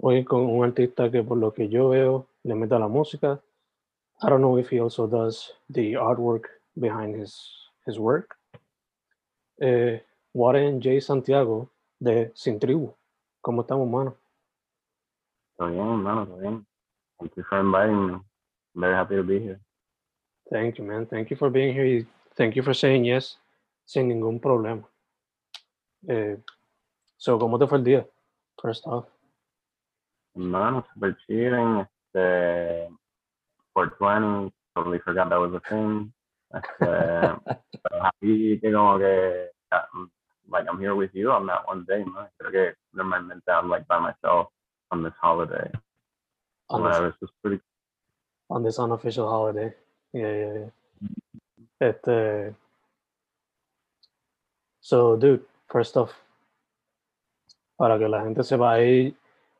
Hoy con un artista que por lo que yo veo le mete a la música. I don't know if he also does the artwork behind his, his work. Eh, Warren J. Santiago de Sin Tribu. ¿Cómo estamos, mano? Todo bien, mano, todo bien. Thank you for inviting me. I'm very happy to be here. Thank you, man. Thank you for being here. Thank you for saying yes sin ningún problema. Eh, so, ¿cómo te fue el día? First off. Mano, super chilling. Este, 420, totally forgot that was a thing. Pero happy que como que, um, like, I'm here with you on that one day, man. Creo que normalmente I'm like by myself on this holiday. On this, it's just pretty on this unofficial holiday. Yeah, yeah, yeah. Este, so, dude, first off, para que la gente sepa, I,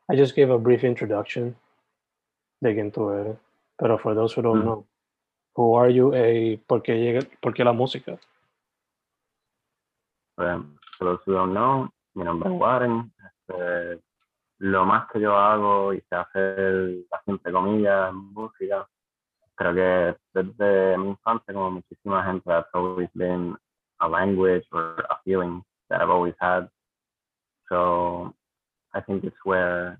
I just gave a brief introduction dig into it. Pero for those who don't Mm. know, who are you? a ¿por, qué llega, ¿Por qué la música? For those who don't know, mi nombre es Warren. Este, lo más que yo hago y sé hacer, así entre comillas, música, creo que desde mi infancia, como muchísima gente, that's always been a language or a feeling that I've always had. So I think it's where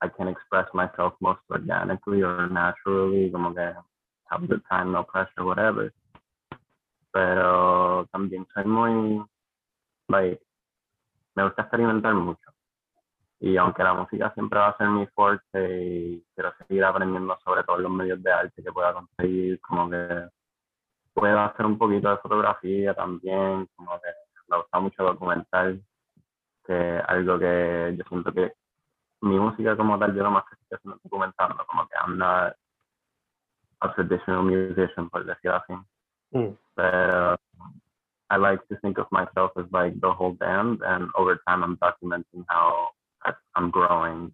I can express myself most organically or naturally, como que have a good time, no pressure, whatever. Pero también soy muy, like, me gusta experimentar mucho. Y aunque la música siempre va a ser mi fuerte quiero seguir aprendiendo sobre todos los medios de arte que pueda conseguir, como que puedo hacer un poquito de fotografía también, como que me gusta mucho documentar, que algo que yo siento que mi música como tal, yo lo más que estoy haciendo documentando, como que I'm not a traditional musician, por decirlo así. Mm. But I like to think of myself as like the whole band, and over time, I'm documenting how I'm growing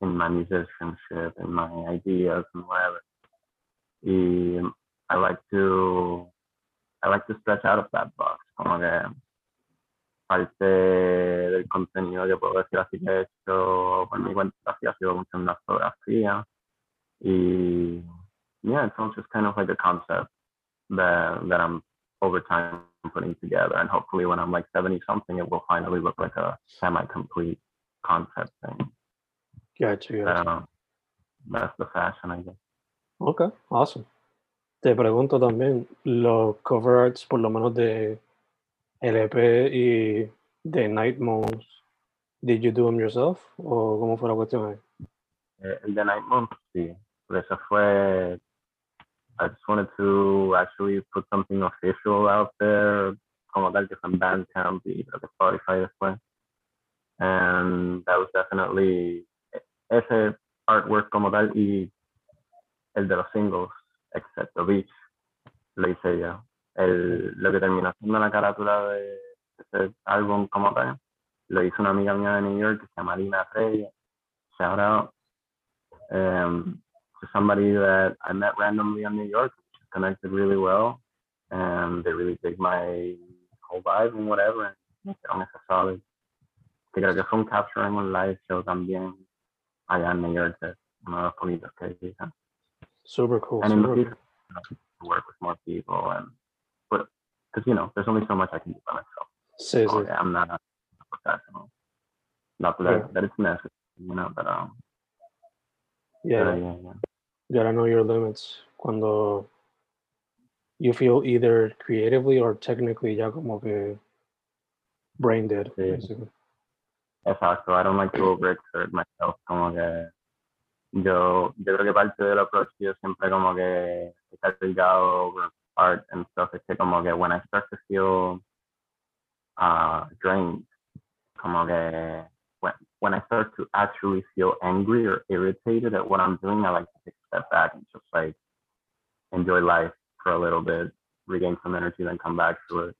in my musicianship and my ideas and whatever. I like to I like to stretch out of that box, como que parte del contenido que puedo decir así que he hecho por mi cuenta así ha sido mucho en la fotografía y yeah, it's all just kind of like a concept that that I'm over time putting together, and hopefully when I'm like 70 something, it will finally look like a semi-complete concept thing. Gotcha, gotcha. Uh, that's the fashion, I guess. Ok, awesome. Te pregunto también, los cover arts, por lo menos de LP y de Night Moons, did you do them yourself? ¿O cómo fue la cuestión ahí? Eh, El de Night Moon, sí. Pero eso fue. I just wanted to actually put something official out there, como tal, que fue en Bandcamp y creo Spotify después. And that was definitely ese artwork como tal y el de los singles, excepto Beach, lo hice yo. El, lo que terminó siendo la carátula de ese álbum como tal, lo hizo una amiga mía de New York que se llama Lina Reyes shout out um, to somebody that I met randomly in New York, connected really well, and they really dig my whole vibe and whatever. And hicieron ese solid. Que creo que fue un capturing un live show también allá en New York, de uno de los poquitos que hice. Super cool. And Super to work with more people and because you know, there's only so much I can do by myself. Sí, So. I'm not a professional. Not that, Yeah. that it's necessary, you know, but um, Yeah. yeah, yeah, yeah. You gotta know your limits. Cuando you feel either creatively or technically ya como que brain dead. Sí. basically. Exacto, I don't like to overexert myself, como que yo, yo creo que parte del approach yo siempre como que he cargado over art and stuff como que when I start to feel uh, drained, que when, when I start to actually feel angry or irritated at what I'm doing, I like to take a step back and just like enjoy life for a little bit, regain some energy, then come back to it,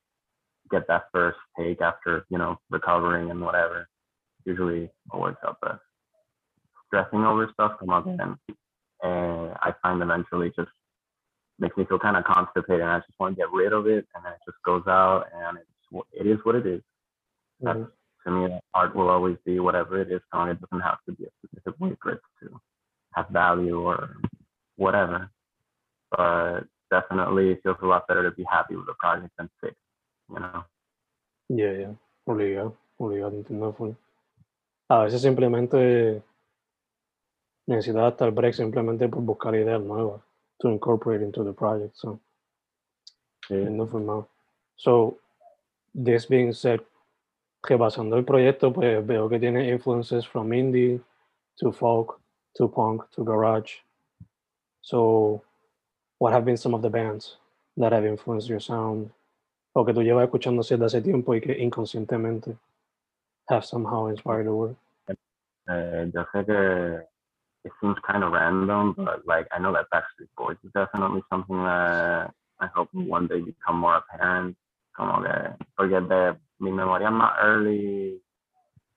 get that first take after, you know, recovering and whatever. Usually what works out best. Stressing over stuff come up and uh, I find eventually just makes me feel kind of constipated and I just want to get rid of it and then it just goes out and it's it is what it is. That's Mhm. to me art will always be whatever it is and it doesn't have to be a specific way for it to have value or whatever. But definitely it feels a lot better to be happy with the project than sick, you know. Yeah, yeah. Obligado, obligado, entiendo full. A veces simplemente necesitas estar break simplemente por buscar ideas nuevas to incorporate into the project. So, entiendo full now. So, this being said, repasando el proyecto, pues veo que tiene influences from indie to folk to punk to garage. So, what have been some of the bands that have influenced your sound? O que tú llevas escuchando desde hace tiempo y que inconscientemente have somehow inspired the work. Eh, yo sé que it seems kind of random, but like I know that Backstreet Boys is definitely something that I hope one day become more apparent. Como que, porque de mi memoria más early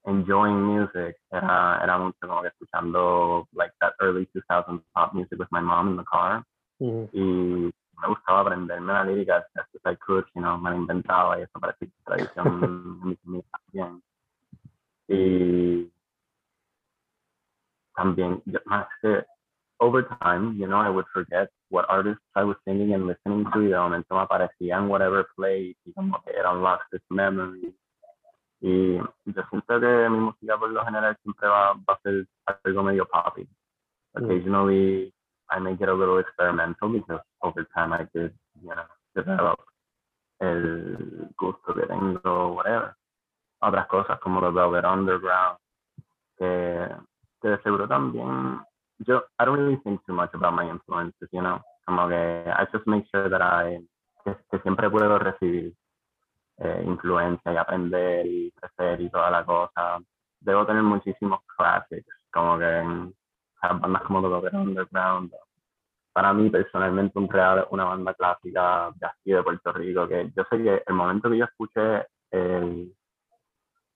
enjoying music era, era mucho como que escuchando like that early 2000s pop music with my mom in the car Mhm. y me gustaba aprenderme la lírica as best as I could, you know, me la inventaba y eso parecía tradición de mi familia también. Y también, más que over time, you know, I would forget what artists I was singing and listening to y de momento me aparecían whatever play y como que it unlocks this memory. Y yo siento que mi música por lo general siempre va, va a ser algo medio poppy. Mm. Occasionally I may get a little experimental because over time I did, you know, develop el gusto que tengo, whatever. Otras cosas como los Velvet Underground, que, de seguro también, yo, I don't really think too much about my influences, you know, como que I just make sure that I, que, que siempre puedo recibir eh, influencia y aprender y crecer y toda la cosa. Debo tener muchísimos classics, como que bandas como The Velvet Underground. Para mí, personalmente, un real una banda clásica de aquí de Puerto Rico, que yo sé que el momento que yo escuché el,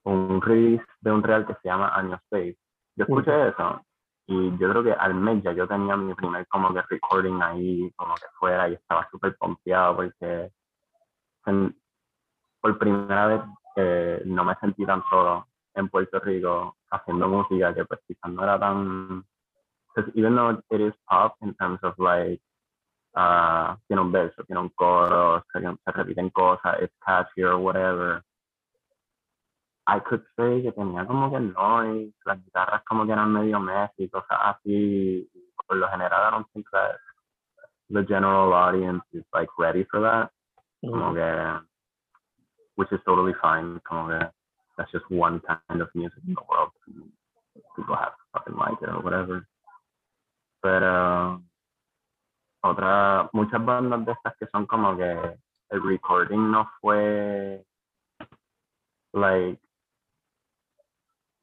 un release de un real que se llama Año Space, yo escuché eso y yo creo que al mes ya yo tenía mi primer como que recording ahí, como que fuera y estaba súper pompeado porque en- por primera vez eh, no me sentí tan solo en Puerto Rico haciendo música que pues quizás no era tan because even though it is pop in terms of like uh tiene un verso, tiene un coro, se, se repiten cosas, it's catchy or whatever. I could say que tenía como que noise, las guitarras como que eran medio messy, cosas así. y Por lo general, I don't think that the general audience is like ready for that. Como que, which is totally fine. Como que that's just one kind of music in the world. People have to fucking like it or whatever. Pero otra, muchas bandas de estas que son como que el recording no fue like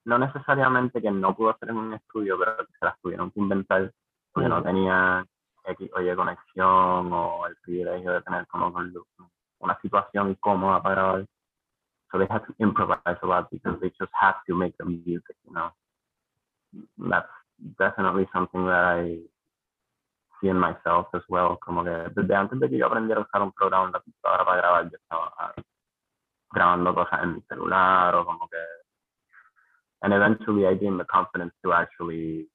no necesariamente que no pudo hacer en un estudio, pero que se las tuvieron que inventar porque no Ujú. tenía X o Y conexión o el privilegio de tener como una situación cómoda para grabar. So they had to improvise a lot because they just had to make the music, you know. that's definitely something that I see in myself as well. Como que desde antes de que yo aprendiera a usar un programa en la computadora para grabar, yo estaba ah, grabando cosas en mi celular o como que. And eventually I gained the confidence to actually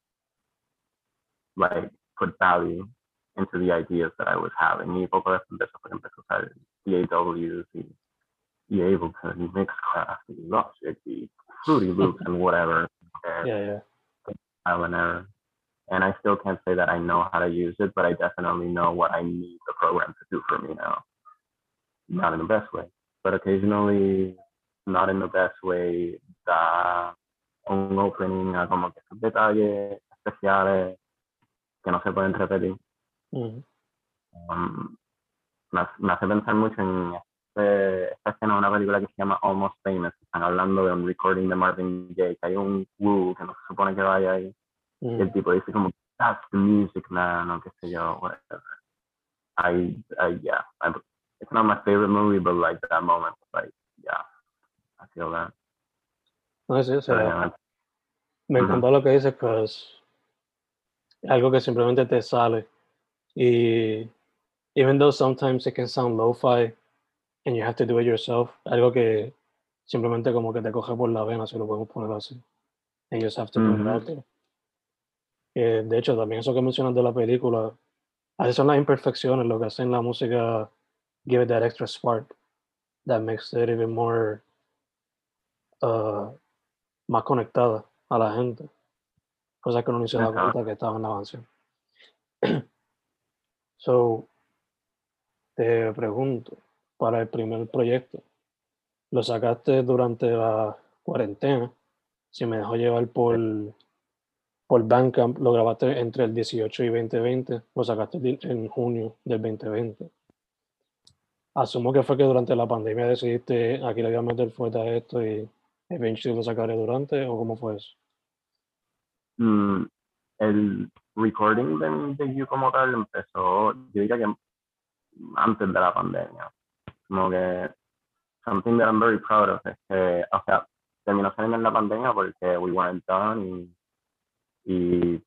like put value into the ideas that I was having. Y poco después de eso fue que empecé a usar DAWs y, y Ableton mix craft y Logic y Fruity Loops and whatever. Yeah, yeah. trial and error. And I still can't say that I know how to use it, but I definitely know what I need the program to do for me now. Not in the best way, but occasionally, not in the best way, da un opening a como que esos detalles especiales que no se pueden repetir. Mhm. Um, me, me hace pensar mucho en este, esta escena de una película que se llama Almost Famous. Están hablando de un recording de Marvin Gaye, que hay un woo que no se supone que vaya ahí. Y Mhm. el tipo dice como, that's the music, man, o qué sé yo, whatever. I, I, yeah, I, it's not my favorite movie, but like that moment, like, yeah, I feel that. No, sí, o sea, me encantó lo que dices, pues es algo que simplemente te sale. Y even though sometimes it can sound lo-fi and you have to do it yourself, algo que simplemente como que te coge por la vena, si lo podemos poner así. And you just have to put it out there. Eh, de hecho, también eso que mencionas de la película, a veces son las imperfecciones lo que hacen la música give it that extra spark that makes it even more uh, más conectada a la gente. Cosa que uno ni se da cuenta que estaba en la canción. so, te pregunto, para el primer proyecto, ¿lo sacaste durante la cuarentena? Si me dejó llevar por, por Bandcamp, lo grabaste entre el 18 y 2020, lo sacaste en junio del 2020. Asumo que fue que durante la pandemia decidiste, aquí le voy a meter fuerte a esto y eventually lo sacaré durante, o cómo fue eso? Mm, el recording de, de You como tal empezó, yo diría que antes de la pandemia. Como que something that I'm very proud of es que, o sea, terminó saliendo en la pandemia porque we weren't done y, y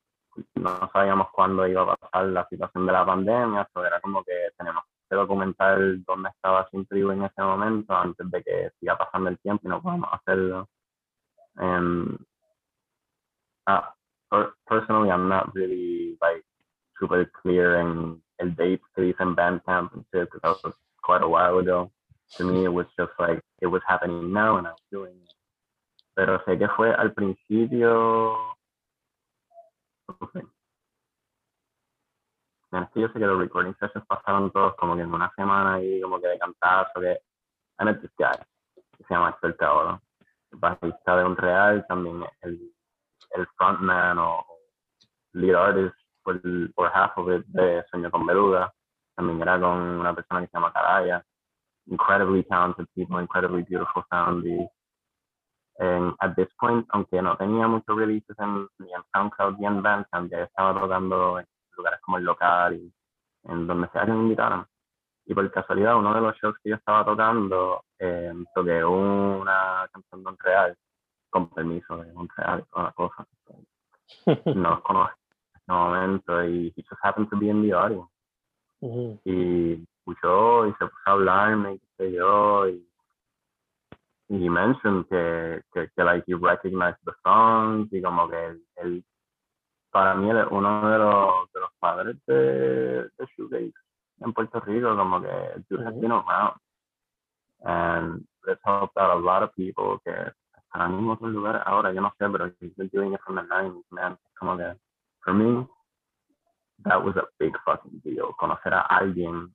no sabíamos cuándo iba a pasar la situación de la pandemia, so era como que tenemos que documentar dónde estaba Simple en ese momento antes de que siga pasando el tiempo y no podamos hacerlo. And, uh, per- personally, I'm not really like super clear in el date que dice en Bandcamp and shit, because that was quite a while ago. To me, it was just like, it was happening now and I was doing it. Pero sé que fue al principio. Que yo sé que los recording sessions pasaron todos como que en una semana ahí, como que de cantazo, que. I met this guy, que se llama Axel Teodoro, el bajista de Un Real, también el, el frontman o lead artist por, por half of it de Sueño con Beluga. También era con una persona que se llama Caraya. Incredibly talented people, incredibly beautiful sound. Y at this point, aunque no tenía muchos releases en, ni en SoundCloud ni en Bandcamp, ya estaba tocando en lugares como el local y en donde sea que me invitaran. Y por casualidad, uno de los shows que yo estaba tocando, eh, toqué una canción de Montreal, con permiso de Montreal y toda la cosa. No los conozco en ese momento y he just happened to be in the audience. Ujú. y escuchó y se puso a hablarme y qué sé yo y y mentioned que, que, que like he recognized the songs y como que él, él- para mí él es uno de los, de los padres de, de shoegaze en Puerto Rico como que el dude has been around and it's helped out a lot of people que están en otros lugares ahora yo no sé pero he's been doing it from the 90s man como que for me that was a big fucking deal conocer a alguien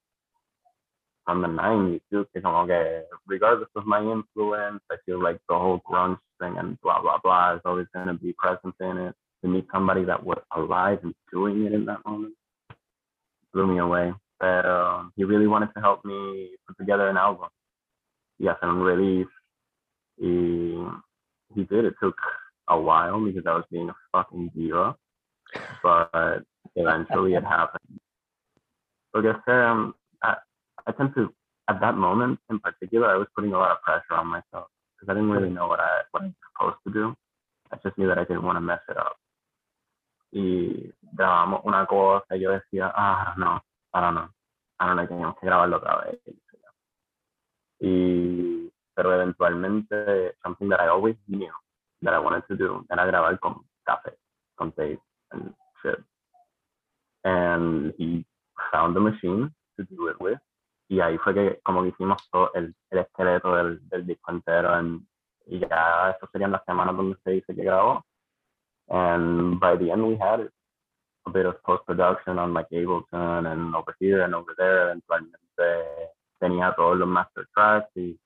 from the 90s too, que como que regardless of my influence, I feel like the whole grunge thing and blah blah blah is always gonna be present in it. To meet somebody that was alive and doing it in that moment blew me away. But um, he really wanted to help me put together an album. He hacer un release. He, he did. It took a while because I was being a fucking diva, but eventually it happened. Because um, I, I tend to, at that moment in particular, I was putting a lot of pressure on myself because I didn't really know what I what I was supposed to do. I just knew that I didn't want to mess it up. Y grabamos una cosa y yo decía, ah, no, ahora no, ahora no tenemos que grabarlo otra vez. Y, pero eventualmente, something that I always knew that I wanted to do era grabar con café, con tape and shit. And he found the machine to do it with. Y ahí fue que como que hicimos todo el, el esqueleto del, del disco entero. And, y ya eso serían las semanas donde se dice que grabó. And by the end we had a bit of post-production on like Ableton and over here and over there. Eventualmente tenía todos los master tracks y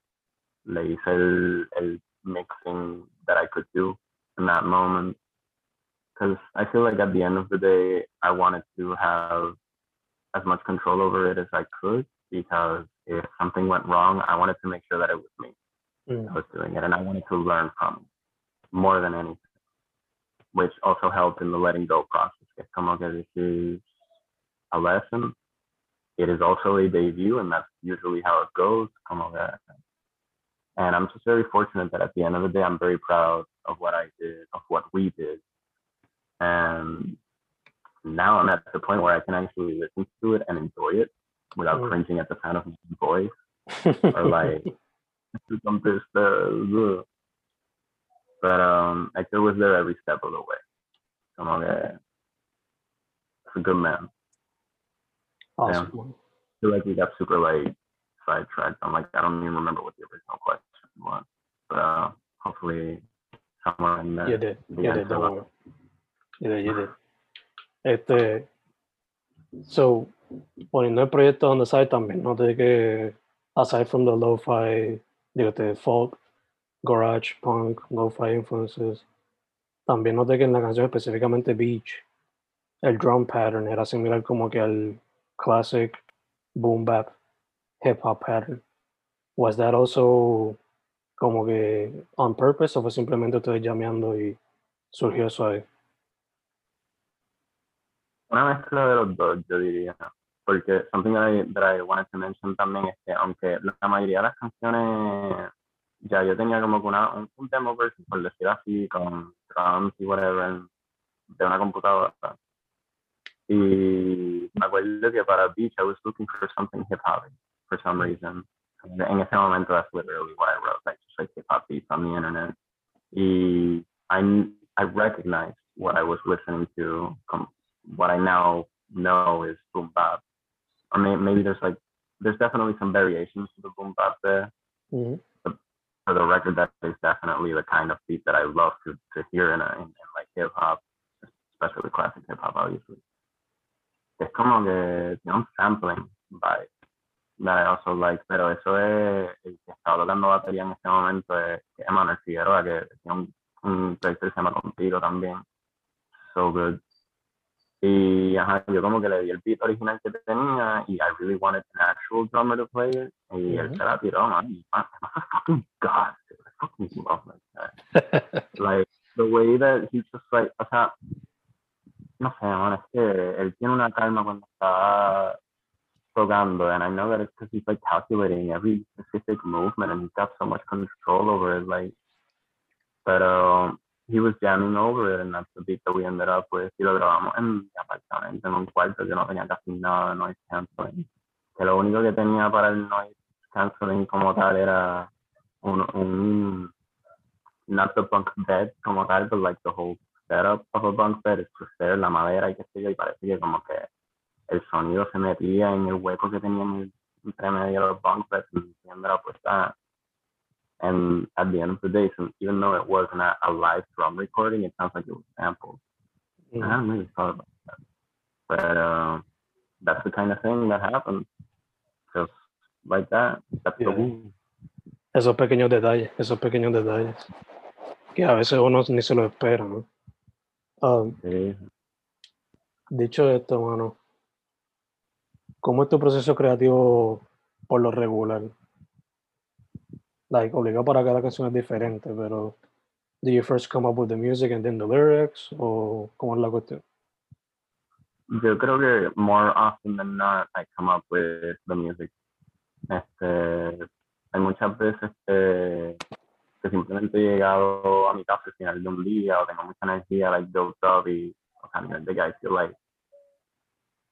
le hice el, el mixing that I could do in that moment. Because I feel like at the end of the day, I wanted to have as much control over it as I could because if something went wrong, I wanted to make sure that it was me mm. was doing it and I wanted to learn from it more than anything, which also helped in the letting go process. It's como que this is a lesson. It is also a debut, and that's usually how it goes. Como que and I'm just very fortunate that at the end of the day, I'm very proud of what I did, of what we did. And now I'm at the point where I can actually listen to it and enjoy it without mm. cringing at the sound of my voice or like something but um Hector was there every step of the way. Como que it's a good man. Awesome. Yeah. I feel like we got super like sidetracked. I'm like, I don't even remember what the original question was. But uh, hopefully in there. You did. You did, don't worry. You did, you did. Este, so, poniendo el proyecto on the side también, no de que, aside from the lo-fi, digo, the folk, garage, punk, lo-fi influences, también noté que en la canción específicamente Beach, el drum pattern era similar como que al classic boom bap hip hop pattern. Was that also como que on purpose o fue simplemente ustedes llameando y surgió eso ahí? Una mezcla de los dos, yo diría. Porque something that I, that I wanted to mention también es que aunque la mayoría de las canciones ya yo tenía como que una, un, un demo version, por decir así, con drums y whatever, de una computadora. Y me acuerdo que para Beach I was looking for something hip hop for some reason. En ese momento, that's literally what I wrote, like just like hip hop beats on the internet. Y I, I recognized what I was listening to, what I now know is boom bap. Or maybe, maybe there's like, there's definitely some variations to the boom bap there. Mm-hmm. But for the record, that is definitely the kind of beat that I love to, to hear in, a, in, in like hip hop, especially classic hip hop, obviously. Es como que tiene un sampling vibe that I also like, pero eso es el que estaba tocando batería en este momento es Emanuel Figueroa, que tiene un, un proyecto que se llama Contigo también. So good. Y ajá, yo como que le di el beat original que tenía y I really wanted an actual drummer to play it. Y mm -hmm. él se la tiró, man. Y, man, a fucking god. I fucking love that guy. like, the way that he just like, o sea, no sé, man, es que él tiene una calma cuando está tocando, and I know that it's because he's like calculating every specific movement, and he's got so much control over it. Like, but um, he was jamming over it, and that's the beat that we ended up with. Y lo grabamos en apartamento, en un cuarto que no tenía casi nada de noise canceling. Que lo único que tenía para el noise canceling como tal era un, un not the bunk bed como tal, but like the whole setup of a bunk bed. It's just la madera y qué sé yo, y parece que como que el sonido se metía en el hueco que tenían entre medio de los bunk beds y la puesta. And at the end of the day, so even though it wasn't a, live drum recording, it sounds like it was sampled. Mm. I hadn't really thought about that. But uh, that's the kind of thing that happens. Just like that. That's yeah. the Esos pequeños detalles, esos pequeños detalles. Que a veces uno ni se lo espera, ¿no? Um, sí. Dicho esto, mano, ¿Cómo es tu proceso creativo por lo regular? Like, obligado para cada canción es diferente, pero do you first come up with the music and then the lyrics? ¿O cómo es la cuestión? Yo creo que more often than not I come up with the music. Este, hay muchas veces que, que simplemente he llegado a mi casa al final de un día o tengo mucha energía, like doped up y, o you're a big, I feel like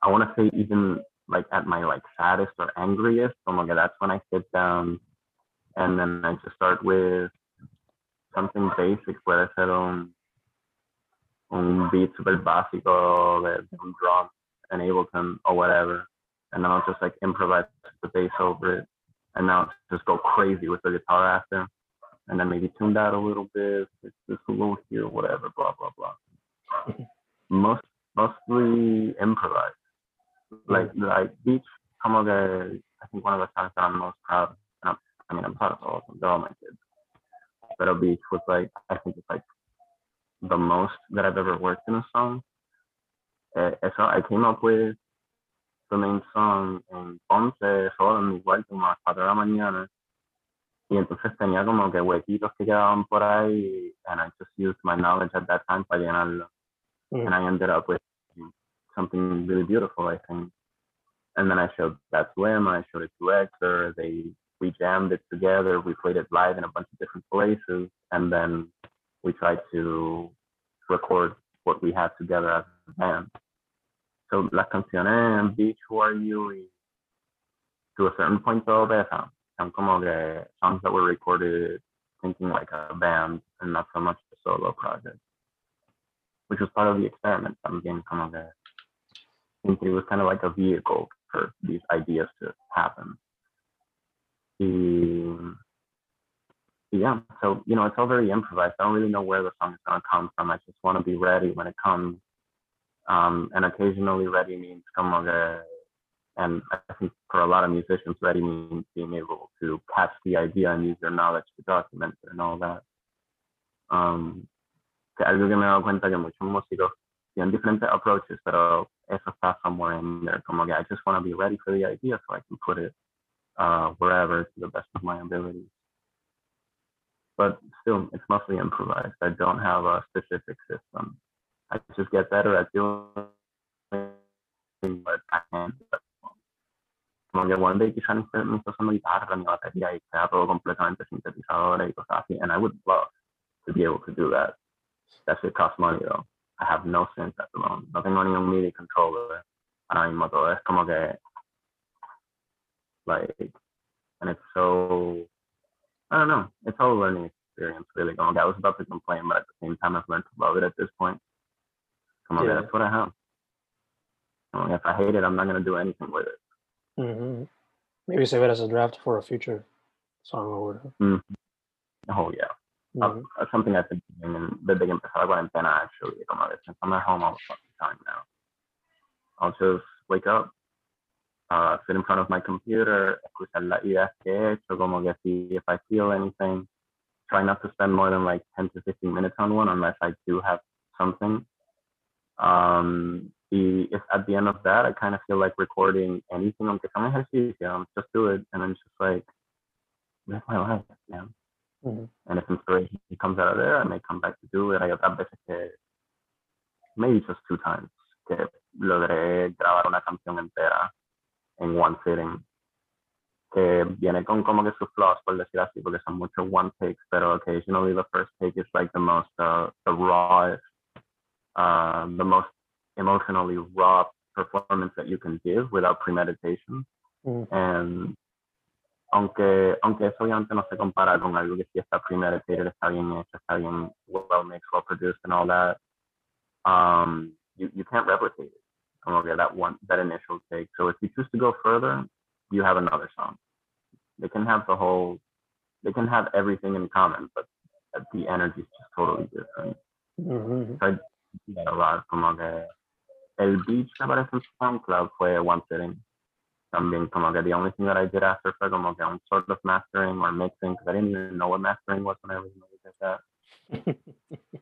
I want to say even like at my like saddest or angriest, my god, that's when I sit down and then I just start with something basic, puede ser un, un beat super básico de, un drum, an Ableton or whatever, and then I'll just like improvise the bass over it, and now just go crazy with the guitar after, and then maybe tune that a little bit, just a little here, whatever, blah blah blah. Most mostly improvised. Like like beach, como que I think one of the songs that I'm most proud of. And I'm, mean I'm proud of all of them, they're all my kids. But beach was like I think it's like the most that I've ever worked in a song. Uh, so I came up with the main song en Ponce, solo en mi cuarto, como a las 4 de la mañana. Y entonces tenía como que huequitos que quedaban por ahí, and I just used my knowledge at that time para llenarlo. Mm. And I ended up with something really beautiful, I think. And then I showed that to him, I showed it to Hector, they we jammed it together, we played it live in a bunch of different places, and then we tried to record what we had together as a band. So las canciones Beach, Who Are You, to a certain point todo eso, son como que songs that were recorded thinking like a band and not so much a solo project, which was part of the experiment también, como que it was kind of like a vehicle for these ideas to happen. Y, yeah, so you know, it's all very improvised. I don't really know where the song is gonna come from. I just want to be ready when it comes. Um, and occasionally, ready means que, and I think for a lot of musicians, ready means being able to catch the idea and use your knowledge to document it and all that. Um, que algo que me he dado cuenta que muchos músicos tienen diferentes approaches, pero eso está somewhere in there. Como que I just want to be ready for the idea so I can put it uh, wherever to the best of my abilities. But still, it's mostly improvised. I don't have a specific system. I just get better at doing what I can. One day quizá ni ni esté usando guitarra ni batería y sea todo completamente sintetizadora y cosas así. And I would love to be able to do that. That shit costs money though. I have no sense at the moment. No tengo ningún MIDI controller. Ahora mismo todo es como que like and it's so I don't know. It's all a learning experience really going. I was about to complain, but at the same time I've learned to love it at this point. Come on, Yeah. that's what I have. If I hate it, I'm not gonna do anything with it. Mm-hmm. Maybe save it as a draft for a future song or whatever. Oh yeah. Uh, Mhm. uh, something I've been doing and desde que empezó la cuarentena actually, como since I'm at home all the fucking time now. I'll just wake up, uh, sit in front of my computer, escuchar ideas que he hecho, como que see if I feel anything. Try not to spend more than like 10 to 15 minutes on one unless I do have something. Um, the, if at the end of that, I kind of feel like recording anything, aunque sea un ejercicio, just do it. And I'm just like, live my life, man. Mhm. And if inspiration comes out of there, I may come back to do it. Hay otras veces que, maybe just two times, que logré grabar una canción entera en one sitting. Que viene con como que sus flaws, por decir así, porque son muchos one takes, pero occasionally the first take is like the most, uh, the rawest, uh, the most emotionally raw performance that you can give without premeditation. Mhm. And aunque, aunque eso obviamente no se compara con algo que sí está premeditated, está bien hecho, está bien well mixed, well produced and all that, um, you, you can't replicate it. Como que that one, that initial take. So if you choose to go further, you have another song. They can have the whole, they can have everything in common, but the energy is just totally different. Mhm. So I see that a lot, como que el beach me parece en SoundCloud fue one sitting. También como que the only thing that I did after fue como que un sort of mastering or mixing because I didn't even know what mastering was when I originally did that.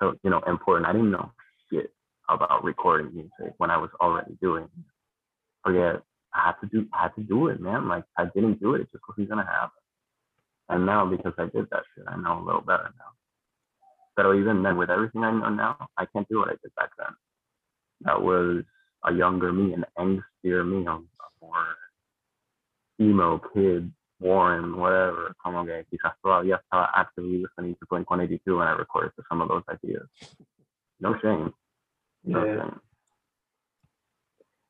So, you know, important. I didn't know shit about recording music when I was already doing it. But yeah, I had to do I had to do it, man. Like I didn't do it, it just wasn't gonna happen. And now because I did that shit, I know a little better now. But even then, with everything I know now, I can't do what I did back then. That was a younger me, an angstier me, a, more emo kid, Warren, whatever. Como que quizás todavía estaba actively listening to Blink 182 when I recorded to some of those ideas. No shame. Yeah.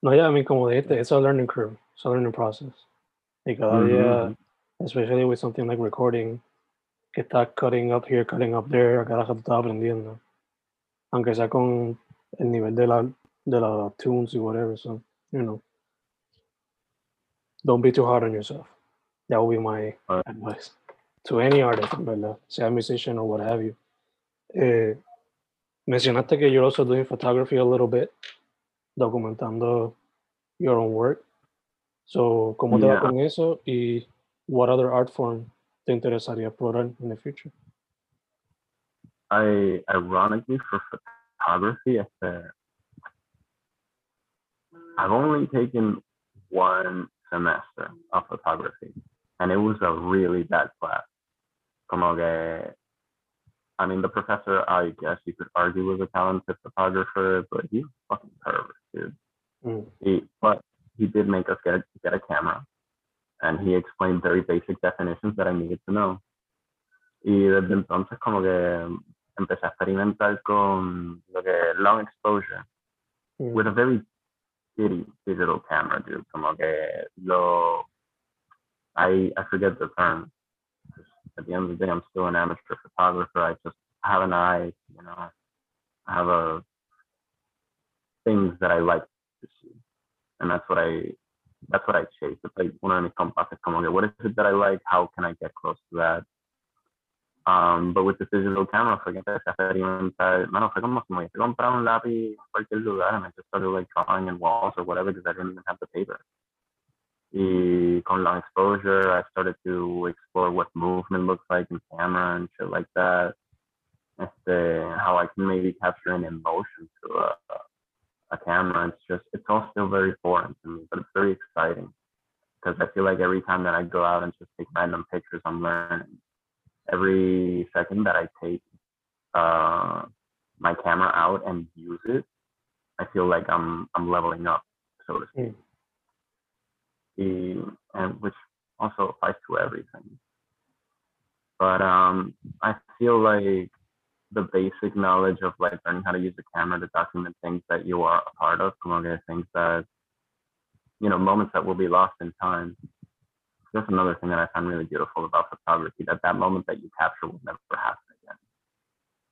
No, yeah, I mean, como dijiste, it's a learning curve, it's a learning process. Y cada día, Mhm. especially with something like recording, que está cutting up here, cutting up there, a cada rato estás aprendiendo. Aunque sea con el nivel de la, de la tunes y whatever, so, you know. Don't be too hard on yourself. That would be my Right. advice to any artist, en verdad, sea musician or what have you. Eh, mencionaste que you're also doing photography a little bit, documentando your own work. So, ¿cómo te va Yeah. con eso? Y what other art form te interesaría explorar in the future? I ironically for photography, I've only taken one semester of photography, and it was a really bad class. Como que, I mean, the professor, I guess you could argue was a talented photographer, but he's a fucking pervert, dude. Mm. He, but he did make us get get a camera, and he explained very basic definitions that I needed to know. Y desde entonces como que empecé a experimentar con lo que long exposure Mm. with a very shitty digital camera, dude. Como que lo, I I forget the term. At the end of the day, I'm still an amateur photographer. I just have an eye, you know. I have a things that I like to see, and that's what I that's what I chase. It's like uno de mis compases, como que what is it that I like? How can I get close to that? Um, but with the digital camera fue que empecé a experimentar, mano, fue como si me hubiese comprado un lápiz en cualquier lugar and I just started like drawing in walls or whatever because I didn't even have the paper. Long exposure, I started to explore what movement looks like in camera and shit like that. Este, how I can maybe capture an emotion to a, a camera. It's just, it's all still very foreign to me, but it's very exciting because I feel like every time that I go out and just take random pictures, I'm learning. Every second that I take uh, my camera out and use it, I feel like I'm I'm leveling up, so to speak. And which also applies to everything. But um, I feel like the basic knowledge of like learning how to use a camera to document things that you are a part of, que things that you know, moments that will be lost in time. That's another thing that I find really beautiful about photography, that that moment that you capture will never happen again.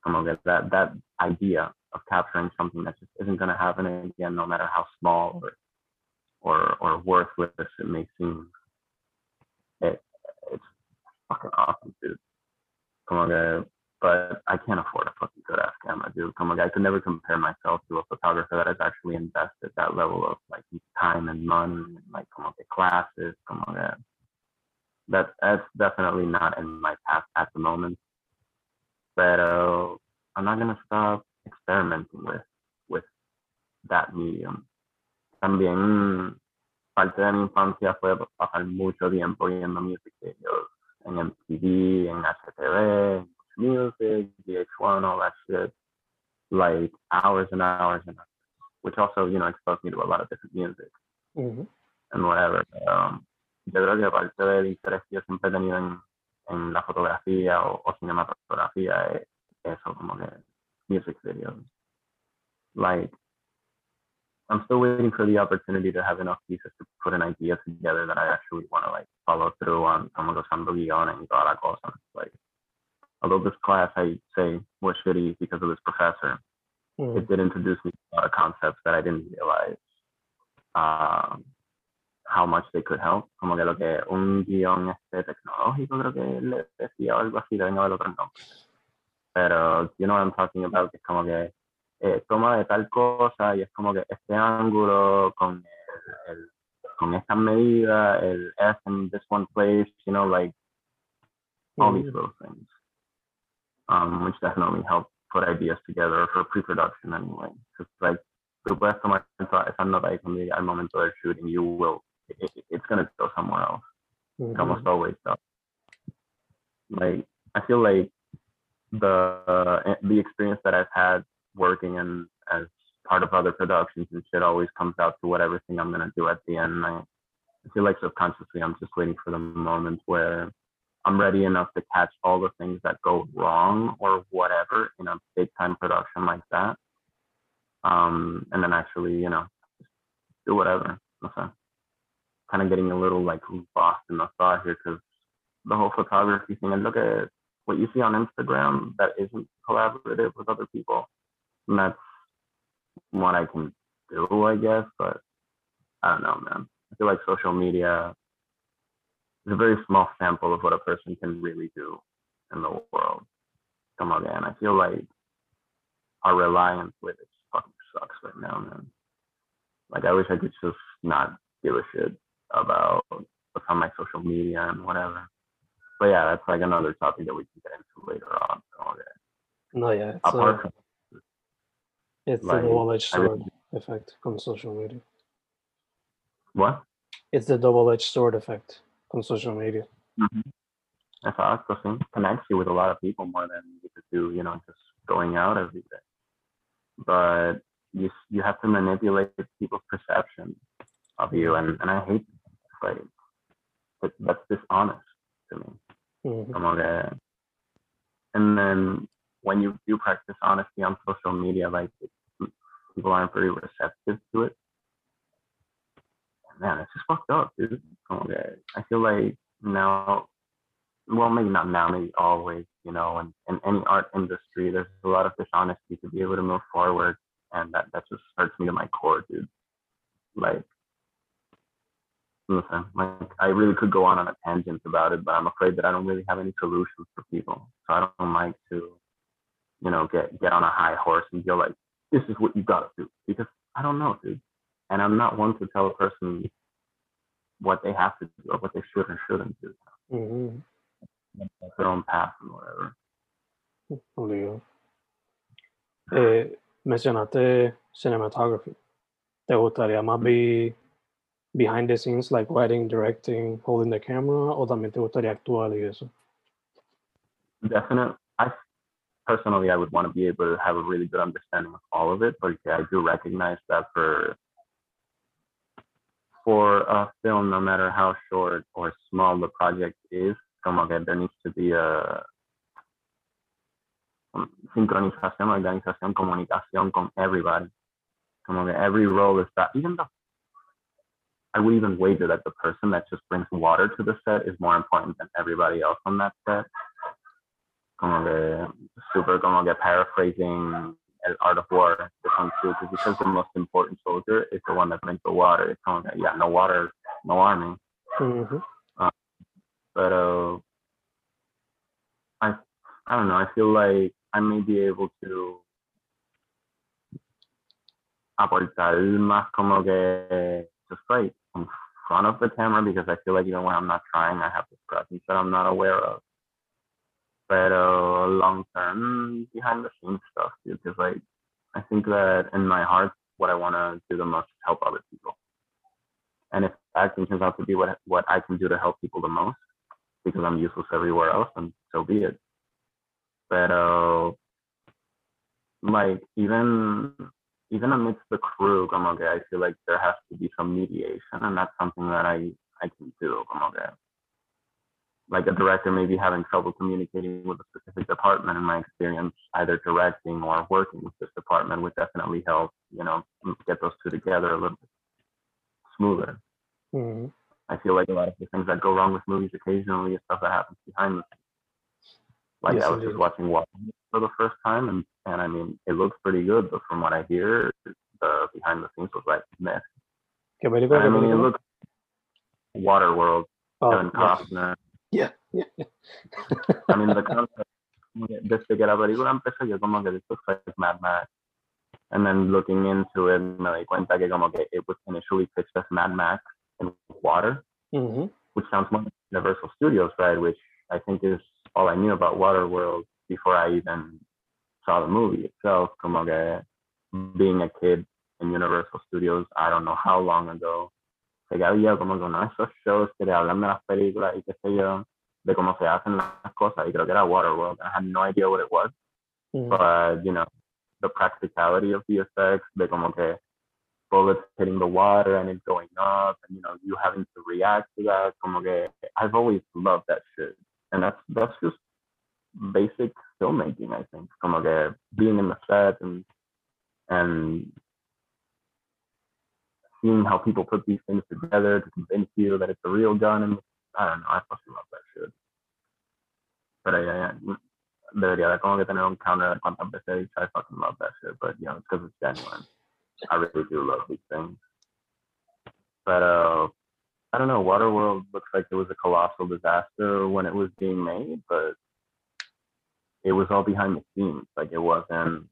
Que that that idea of capturing something that just isn't going to happen again, no matter how small or or or worthless it may seem. It it's fucking awesome, dude. Como que, but I can't afford a fucking good ass camera, dude. Como que I could never compare myself to a photographer that has actually invested that level of like time and money and like como que classes, como que that that's definitely not in my path at the moment. But uh, I'm not gonna stop experimenting with with that medium. También parte de mi infancia fue pasar mucho tiempo viendo music videos en MTV, en HTV, en Music, VH1, all that shit. Like hours and hours and hours, which also, you know, exposed me to a lot of different music Mhm. and whatever. Um, yo creo que parte del interés que yo siempre he tenido en, en la fotografía o, o cinematografía still waiting for the opportunity to have enough pieces to put an idea together that I actually want to like follow through on, como usando guiones y toda la cosa. Like, although this class I say was shitty because of this professor, Mhm. it did introduce me to a lot of concepts that I didn't realize um, how much they could help. Como que lo que un guión este tecnológico creo que le decía algo así, le vengo ver otro nombre. Pero, you know what I'm talking about, que es como que eh, toma de tal cosa y es como que este ángulo con el, el- con esta medida, el S in this one place, you know, like all these Mhm. little things, um, which definitely help put ideas together for pre-production anyway. Because like the best thing tú puedes tomar esa, esa nota y cuando al momento del shooting, you will, it, it- it's gonna go somewhere else. It almost Mhm. always does. Like I feel like the the experience that I've had working in as part of other productions and shit always comes out to what everything I'm And I, I feel like subconsciously I'm just waiting for the moment where I'm ready enough to catch all the things that go wrong or whatever in a big time production like that. um, and then actually, you know, do whatever. Okay. Kind of getting a little like lost in the thought here because the whole photography thing. And look at what you see on Instagram that isn't collaborative with other people. And that's what I can do, I guess. But I don't know, man. I feel like social media is a very small sample of what a person can really do in the world. Come on, man. I feel like our reliance with it fucking sucks right now, man. Like I wish I could just not give a shit about what's on my social media and whatever. But yeah, that's like another topic that we can get into later on. Okay. No, yeah, it's, Apart uh, from it's like, I really- sword effect on social media. What? It's the double-edged sword effect on social media. Mm-hmm. Exacto, sí. Connects you with a lot of people more than you could do, you know, just going out every day. But you you have to manipulate people's perception of you, and, and I hate like that, that's dishonest to me. Mhm. Como que- And then when you do practice honesty on social media, like people aren't very receptive to it. Man, it's just fucked up, dude. Um, que I feel like now, well, maybe not now, maybe always, you know, and in any art industry, there's a lot of dishonesty to be able to move forward, and that that just hurts me to my core, dude. Like, listen, like I really could go on on a tangent about it, but I'm afraid that I don't really have any solutions for people. So I don't like to, you know, get get on a high horse and feel like this is what you gotta do because I don't know, dude. And I'm not one to tell a person what they have to do or what they should or shouldn't do. Mhm. Their own path and whatever. Obligado. Eh, mencionaste cinematography. ¿Te gustaría más be behind the scenes, like writing, directing, holding the camera, o también te gustaría actuar y eso? Definitely, I personally I would want to be able to have a really good understanding of all of it, but yeah, I do recognize that for for a film, no matter how short or small the project is, como que there needs to be a um, sincronización, organización, comunicación con everybody. Como que every role is that, even the, I would even wager that the person that just brings water to the set is more important than everybody else on that set. Como que super, como que paraphrasing Art of War, the Sun Tzu, because because the most important soldier is the one that brings the water. It's como que, yeah, no water, no army. Mhm. but uh, I I don't know. I feel like I may be able to aportar más como que just like in front of the camera because I feel like even when I'm not trying, I have this presence that I'm not aware of. But uh, long term, behind the scenes stuff, because like I think that in my heart, what I want to do the most is help other people. And if acting turns out to be what what I can do to help people the most, because I'm useless everywhere else, and so be it. But uh, like even even amidst the crew, que I feel like there has to be some mediation, and that's something that I I can do. Que like a director may be having trouble communicating with a specific department. In my experience, either directing or working with this department would definitely help. You know, get those two together a little bit smoother. Mhm. I feel like a lot of the things that go wrong with movies occasionally is stuff that happens behind the scenes. Like Yes, I was indeed. just watching Watchmen for the first time, and and I mean, it looks pretty good, but from what I hear, the behind the scenes was like mess. I ¿Qué mean, it looks Waterworld, Oh, Kevin. Costner. Yeah, yeah, yeah. I mean, the concept. Desde que la película empezó, yo como que this looks like Mad Max. And then looking into it, me di cuenta que como que it was initially pitched as Mad Max and water. Mhm. which sounds more like Universal Studios right? which I think is all I knew about Waterworld before I even saw the movie itself. Como que being a kid in Universal Studios, I don't know how long ago, sé que había como que uno de esos shows que te hablan de las películas y qué sé yo, de cómo se hacen las cosas, y creo que era Waterworld. I had no idea what it was, Mhm. but you know, the practicality of the effects, de como que bullets hitting the water and it going up and you know you having to react to that como que I've always loved that shit and that's that's just basic filmmaking I think como que being in the set and and seeing how people put these things together to convince you that it's a real gun and I don't know, I fucking love that shit. But I, I debería de como que tener un counter cuántas veces I fucking love that shit, but you know, it's because it's genuine. I really do love these things. But uh I don't know, Waterworld looks like it was a colossal disaster when it was being made, but it was all behind the scenes. Like it wasn't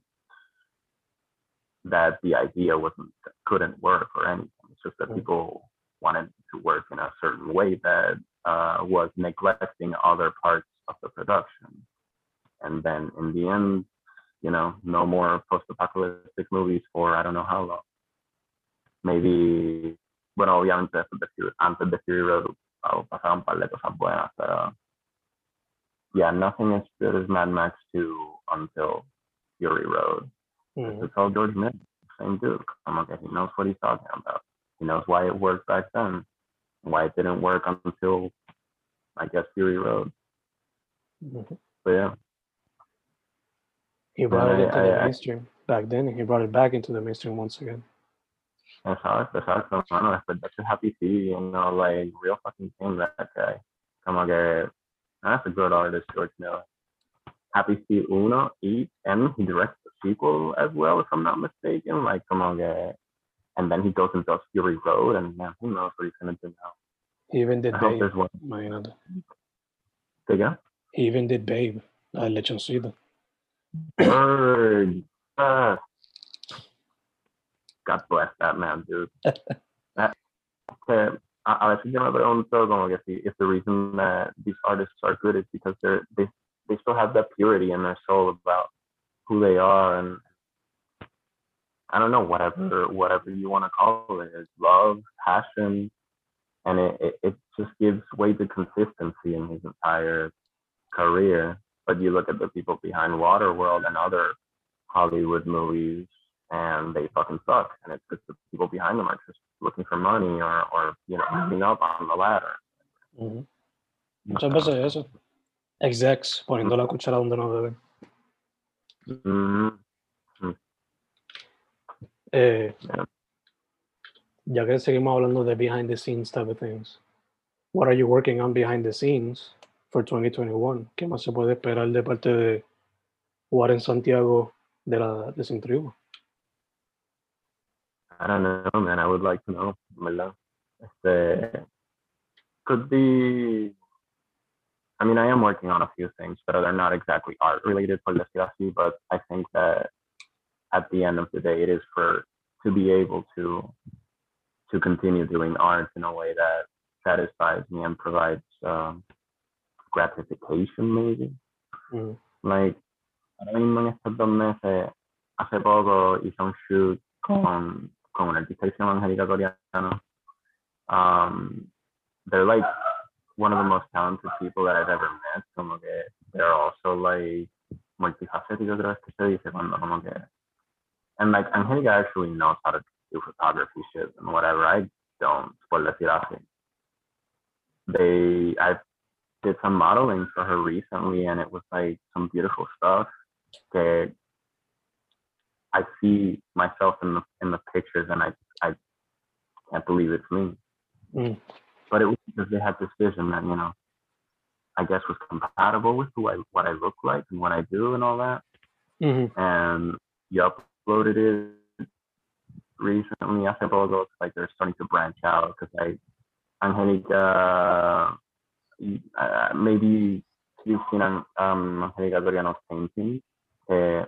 that the idea wasn't couldn't work or anything. It's just that Mm. people wanted to work in a certain way that uh, was neglecting other parts of the production. And then in the end, you know, no more post-apocalyptic movies for I don't know how long. Maybe, bueno, obviamente antes de Fury, antes de Fury Road uh, pasaron par de cosas buenas, pero yeah, nothing as good as Mad Max 2 until Fury Road. Mhm. It's all George Miller, same dude. I'm okay, he knows what he's talking about. He knows why it worked back then, why it didn't work until, I guess, Fury Road. Mhm. But yeah, He brought it I- into I- the I- mainstream back then, and he brought it back into the mainstream once again. That's exacto, exacto, mano. Después de ese Happy Feet, you know, like, real fucking king, that guy. Como que, that's a good artist, George Miller. Happy Feet uno, y, and he directs sequel as well, if I'm not mistaken. Like, como que, and then he goes and does Fury Road, and man, who knows what he's gonna do now. He even did I hope Babe. there's one. Imagínate. Again? He even did Babe, la del lechoncito. Word. Uh, God bless that man, dude. that, que a, a veces yo me pregunto como que si if the reason that these artists are good is because they're they they still have that purity in their soul about who they are and I don't know whatever whatever you want to call it's love, passion, and it, it it just gives way to consistency in his entire career. But you look at the people behind Waterworld and other Hollywood movies, and they fucking suck. And it's just the people behind them are just looking for money or, or you know, mm-hmm. moving up on the ladder. Ujú. Muchas veces eso. Execs poniendo la cuchara donde no deben. Mhm. Eh, Yeah. ya que seguimos hablando de behind the scenes type of things, what are you working on behind the scenes for 2021? ¿Qué más se puede esperar de parte de Warren Santiago de la de Sin Tribu? I don't know, man. I would like to know. ¿verdad? Este, could be. I mean, I am working on a few things, but they're not exactly art related, por decir así. But I think that at the end of the day, it is for to be able to to continue doing art in a way that satisfies me and provides um, gratification, maybe. Ujú. like ahora mismo en estos dos meses hace poco hice un shoot con, con una artista que se llama Angélica Coreano um, they're like one of the most talented people that I've ever met como que they're also like multifacéticos creo que se dice cuando como que and like Angélica actually knows how to do photography shit and whatever I don't por decir así they I did some modeling for her recently and it was like some beautiful stuff that I see myself in the in the pictures and I I can't believe it's me. Mm. But it was because they had this vision that, you know, I guess was compatible with who I what I look like and what I do and all that. Ujú. And you uploaded it recently. I think although it's like they're starting to branch out because I Angelica uh, maybe you've seen um, um Angelica Doriano's painting. Uh,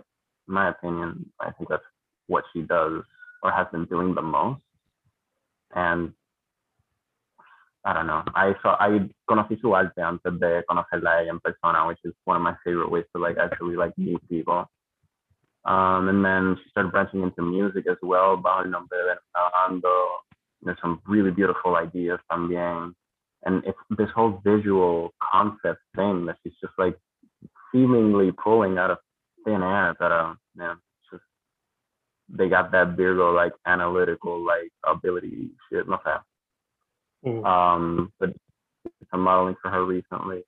in my opinion, I think that's what she does or has been doing the most. And I don't know. I saw I conocí su arte antes de conocerla a ella en persona, which is one of my favorite ways to like actually like meet people. Um, and then she started branching into music as well, bajo el nombre de Venando. There's some really beautiful ideas también. And it's this whole visual concept thing that she's just like seemingly pulling out of thin air that uh it's just they got that Virgo like analytical like ability shit, no sé. Ujú. Um, but some modeling for her recently.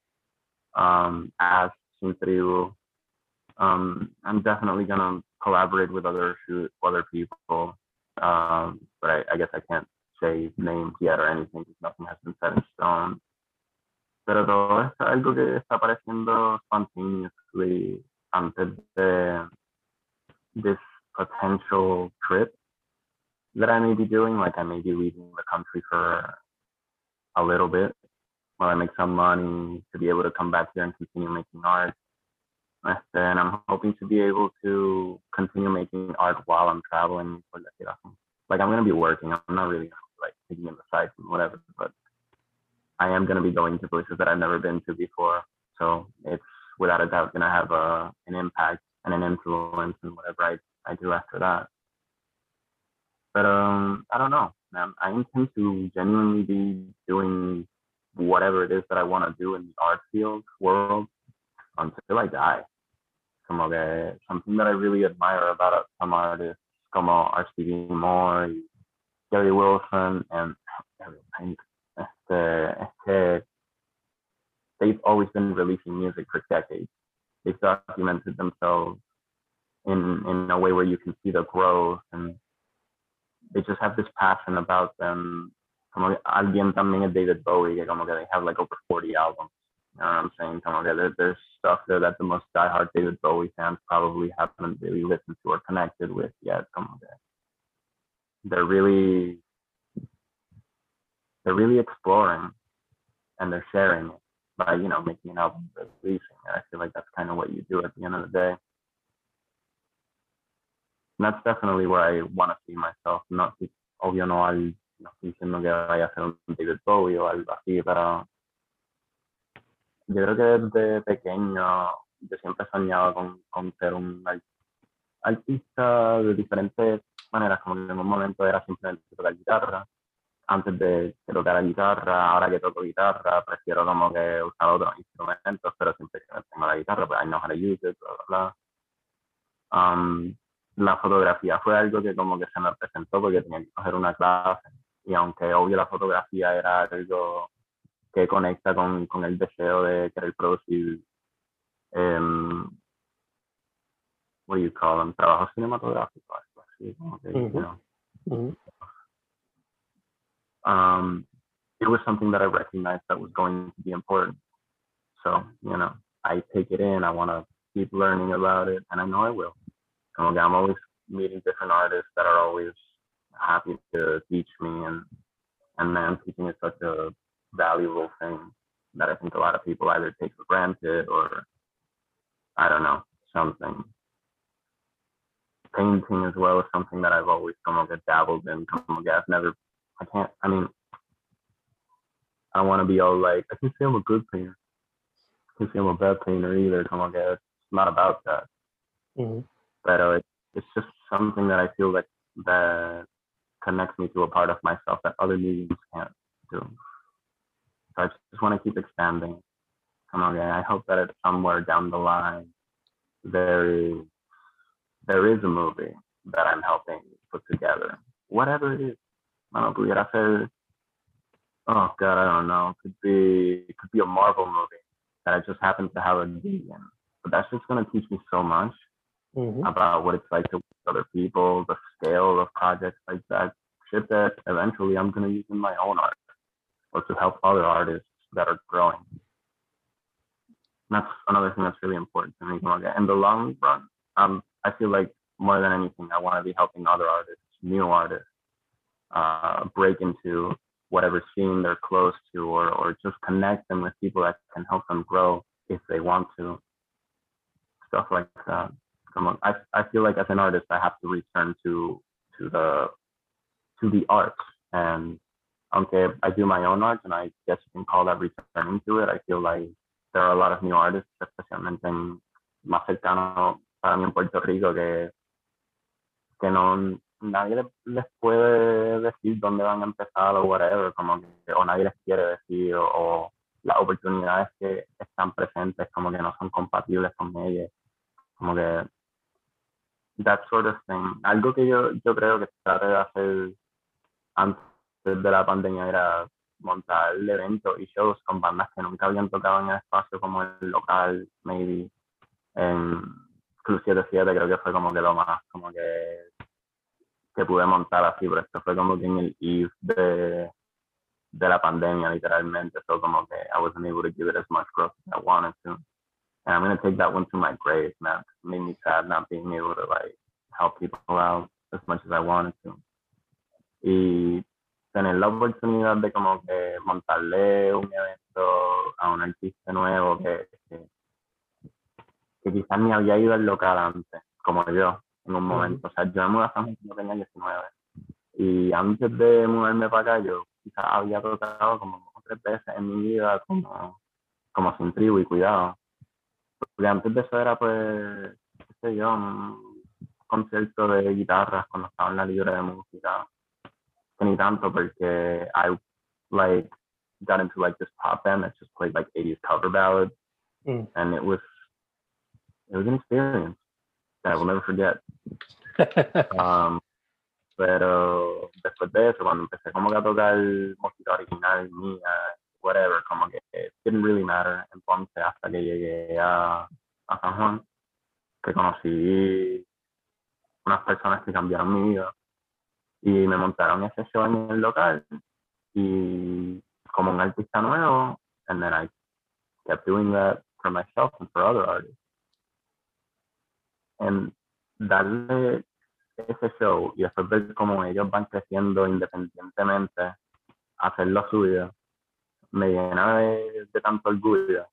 Um, as Sin Um, I'm definitely gonna collaborate with other shoot other people. Um, but I, I guess I can't say names yet or anything because nothing has been set in stone. Pero todo es algo que está apareciendo spontaneously antes de this potential trip that I may be doing. Like I may be leaving the country for a little bit while I make some money to be able to come back here and continue making art. And I'm hoping to be able to continue making art while I'm traveling. Like I'm gonna be working. I'm not really like taking in the sights and whatever, but I am gonna be going to places that I've never been to before. So it's without a doubt gonna have a an impact and an influence in whatever I, I do after that. But um I don't know, man. I intend to genuinely be doing whatever it is that I want to do in the art field world until I die. Como que something that I really admire about some artists como R. Stevie Moore, Gary Wilson, and este, este, they've always been releasing music for decades. They've documented themselves in in a way where you can see the growth and they just have this passion about them como que alguien también es David Bowie, como que they have like over 40 albums. You know what I'm saying? Como que there, there's stuff there that the most diehard David Bowie fans probably haven't really listened to or connected with yet. Como que they're really they're really exploring and they're sharing it by, you know, making an album releasing. I feel like that's kind of what you do at the end of the day. And that's definitely where I want to see myself, not obvio no al no estoy diciendo que vaya a ser un David Bowie o algo así, pero yo creo que desde pequeño yo siempre he soñado con, con ser un artista de diferentes maneras, como en un momento era simplemente tocar guitarra, antes de tocar guitarra, ahora que toco guitarra, prefiero como que usar otros instrumentos, pero siempre que tengo la guitarra, pues I know how to use it, bla, bla, Um, la fotografía fue algo que como que se me presentó porque tenía que coger una clase y aunque obvio la fotografía era algo que conecta con, con el deseo de querer producir um, what do you call them trabajos cinematográficos así como que, you know. Um, it was something that I recognized that was going to be important. So, you know, I take it in, I want to keep learning about it, and I know I will. Como I'm always meeting different artists that are always happy to teach me and and man teaching is such a valuable thing that I think a lot of people either take for granted or I don't know, something. Painting as well is something that I've always come of dabbled in. Come I've never I can't I mean I want to be all like I can say I'm a good painter. I can say I'm a bad painter either. Come on, guys. It's not about that. Mm-hmm. But uh, it's just something that I feel like that connects me to a part of myself that other mediums can't do. So I just want to keep expanding. Come on, I hope that it's somewhere down the line there is there is a movie that I'm helping put together. Whatever it is. I don't believe I said oh god, I don't know. It could be it could be a Marvel movie that I just happen to have a D in. But that's just gonna teach me so much Mm-hmm. about what it's like to work with other people, the scale of projects like that, shit that eventually I'm gonna use in my own art or to help other artists that are growing. And that's another thing that's really important to me. In the long run, um, I feel like more than anything, I want to be helping other artists, new artists, uh, break into whatever scene they're close to, or or just connect them with people that can help them grow if they want to. Stuff like that. I I feel like as an artist, I have to return to to the to the arts and okay, I do my own art, and I guess you can call that returning to it. I feel like there are a lot of new artists, especialmente en, más cercano para mí en Puerto Rico, que, que no nadie les puede decir dónde van a empezar o whatever, como que, o nadie les quiere decir, o, o las oportunidades que están presentes como que no son compatibles con ellas, como que that sort of thing. Algo que yo, yo creo que traté de hacer antes de la pandemia era montar eventos y shows con bandas que nunca habían tocado en el espacio como el local, maybe, en Club 77 creo que fue como que lo más, como que, que pude montar así, pero esto fue como que en el eve de, de la pandemia, literalmente. So como que I wasn't able to give it as much growth as I wanted to. And I'm gonna take that one to my grave, man. It made me sad not being able to like help people out as much as I wanted to. Y tener la oportunidad de como que montarle un evento a un artista nuevo que, que, que quizás ni había ido al local antes, como yo, en un momento. O sea, yo me mudé a San Juan cuando tenía 19. Y antes de mudarme para acá, yo quizás había tocado como tres veces en mi vida como, como sin tribu y cuidado. Porque antes de eso era pues, qué sé yo, un concierto de guitarras cuando estaba en la libre de música. Ni tanto porque I like got into like this pop band that just played like 80s cover ballads. Mm. And it was it was an experience that I will never forget. Um, pero después de eso, cuando empecé como que a tocar música original mía, whatever, como que it didn't really matter. Entonces, hasta que llegué a, a San Juan, que conocí unas personas que cambiaron mi vida y me montaron ese show en el local y como un artista nuevo, and then I kept doing that for myself and for other artists. And darle ese show y después ver cómo ellos van creciendo independientemente, hacer lo suyo, me de, de tanto orgullo,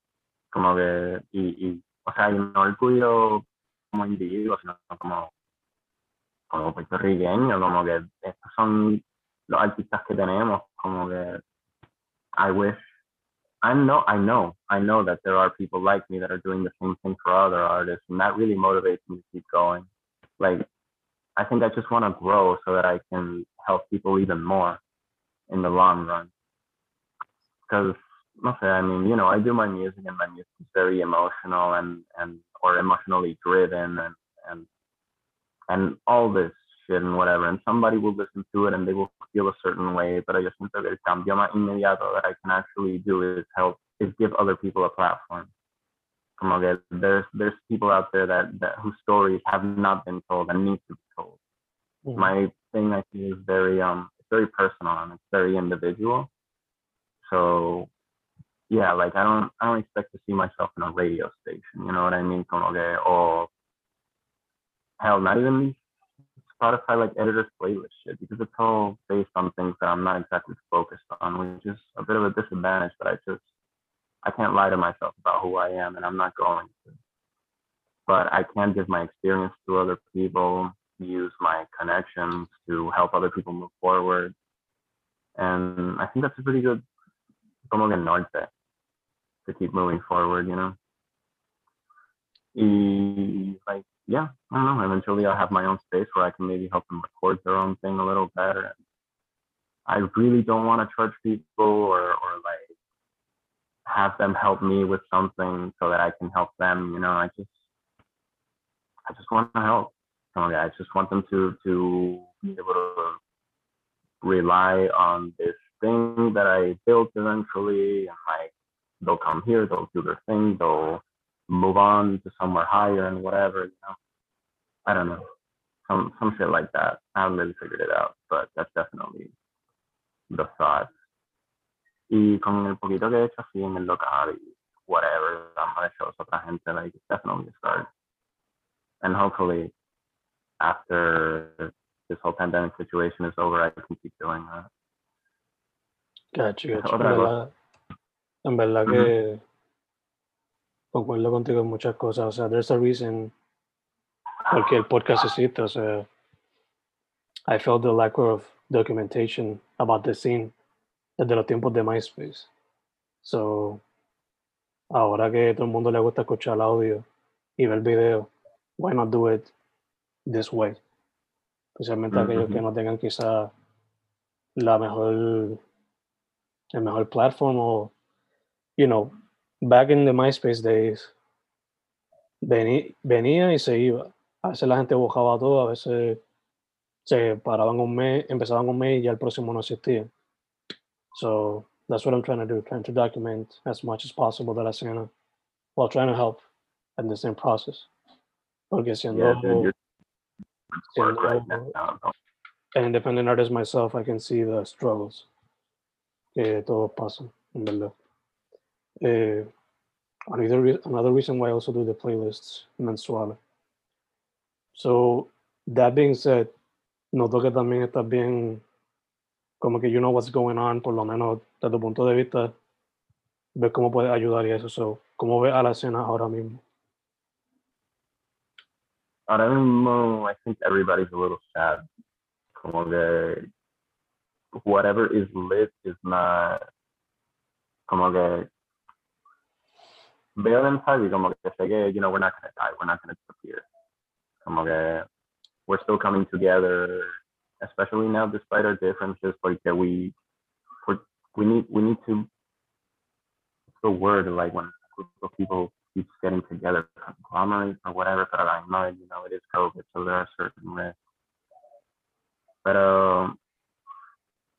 como que, y, y, o sea, y no orgullo como individuo, sino como, como puertorriqueño, como que estos son los artistas que tenemos, como que I wish I know I know I know that there are people like me that are doing the same thing for other artists and that really motivates me to keep going. Like I think I just want to grow so that I can help people even more in the long run. Because okay, I mean, you know, I do my music and my music is very emotional and and or emotionally driven and and and all this shit and whatever. And somebody will listen to it and they will feel a certain way. But I just think that el cambio más inmediato that I can actually do is help is give other people a platform. Como que there's there's people out there that, that whose stories have not been told and need to be told. Mm. My thing I think is very um it's very personal and it's very individual. So yeah, like I don't I don't expect to see myself in a radio station, you know what I mean? Como or hell not even Spotify like editors playlist shit because it's all based on things that I'm not exactly focused on, which is a bit of a disadvantage. But I just I can't lie to myself about who I am, and I'm not going to. But I can give my experience to other people, use my connections to help other people move forward, and I think that's a pretty good como que norte to keep moving forward, you know. Y like yeah, I don't know. Eventually, I'll have my own space where I can maybe help them record their own thing a little better. I really don't want to charge people or or like have them help me with something so that I can help them. You know, I just I just want to help. I just want them to to be able to rely on this thing that I built eventually, and like they'll come here, they'll do their thing, they'll move on to somewhere higher and whatever, you know. I don't know. Some some shit like that. I haven't really figured it out, but that's definitely the thought. Y con el poquito que he hecho así en el local y whatever, dando shows a otra gente, like it's definitely a start. And hopefully after this whole pandemic situation is over, I can keep doing that. Gacho, gacho. En Otra verdad, en verdad que concuerdo contigo en muchas cosas. O sea, there's a reason porque el podcast existe. O sea, I felt the lack of documentation about the scene desde los tiempos de MySpace. So, ahora que todo el mundo le gusta escuchar el audio y ver el video, why not do it this way? Especialmente aquellos que no tengan quizá la mejor, el mejor platform o, you know, back in the MySpace days, vení- venía y se iba. A veces la gente buscaba todo, a veces se paraban un mes, empezaban un mes y ya el próximo no existía. So that's what I'm trying to do, trying to document as much as possible de la escena while trying to help in the same process. Porque siendo, Yeah, dude, right now. An independent artist myself, I can see the struggles que todos pasan, en verdad. Eh, another, another reason why I also do the playlists mensuales. So, that being said, noto que también estás bien, como que you know what's going on, por lo menos desde tu punto de vista, ves cómo puedes ayudar y eso. So, ¿Cómo ves a la escena ahora mismo? Ahora mismo, I think everybody's a little sad. Como que whatever is lit is not. Como que veo mensaje y como que sé que, you know, we're not gonna die, we're not gonna disappear. Como que we're still coming together, especially now despite our differences, porque we, we we need we need to. What's the word like when a group of people keeps getting together, conglomerate or whatever, but I know, you know, it is COVID, so there are certain risks. But um,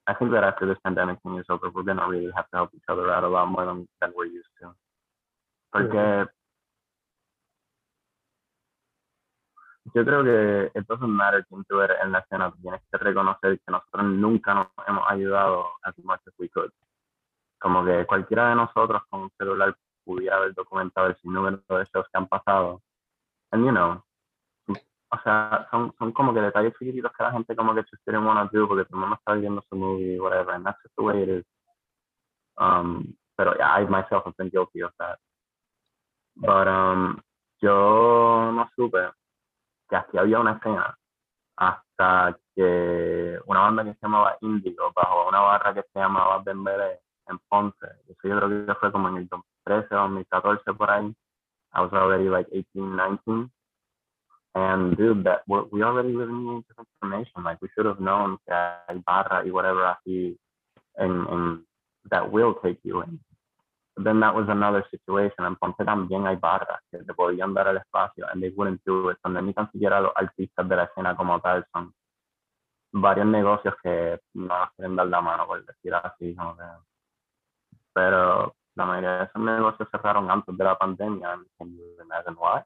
I think that after this pandemic thing is over, we're gonna really have to help each other out a lot more than, than we're used to. Porque yo creo que it doesn't matter quién tú eres en la escena, tienes que reconocer que nosotros nunca nos hemos ayudado as much as we could. Como que cualquiera de nosotros con un celular pudiera haber documentado el sinnúmero de shows que han pasado. And you know, o sea, son, son como que detalles chiquititos que la gente como que just didn't want do porque el mundo está viendo su movie, whatever, and that's just the way it is. Um, pero yeah, I myself have been guilty of that. But um, yo no supe que aquí había una escena hasta que una banda que se llamaba Indigo bajo una barra que se llamaba Bembele en Ponce. Eso yo creo que fue como en el 2013 o 2014 por ahí. I was already like 18, 19. And dude, that we're, we already live in different information. Like we should have known that hay barra y whatever así and, and that will take you in. But then that was another situation. En Ponce también hay barras que te podían dar el espacio and they wouldn't do it. Donde ni tan siquiera los artistas de la escena como tal son varios negocios que no nos quieren dar la mano, por decir así. Como que. Pero la mayoría de esos negocios cerraron antes de la pandemia. And can you imagine why?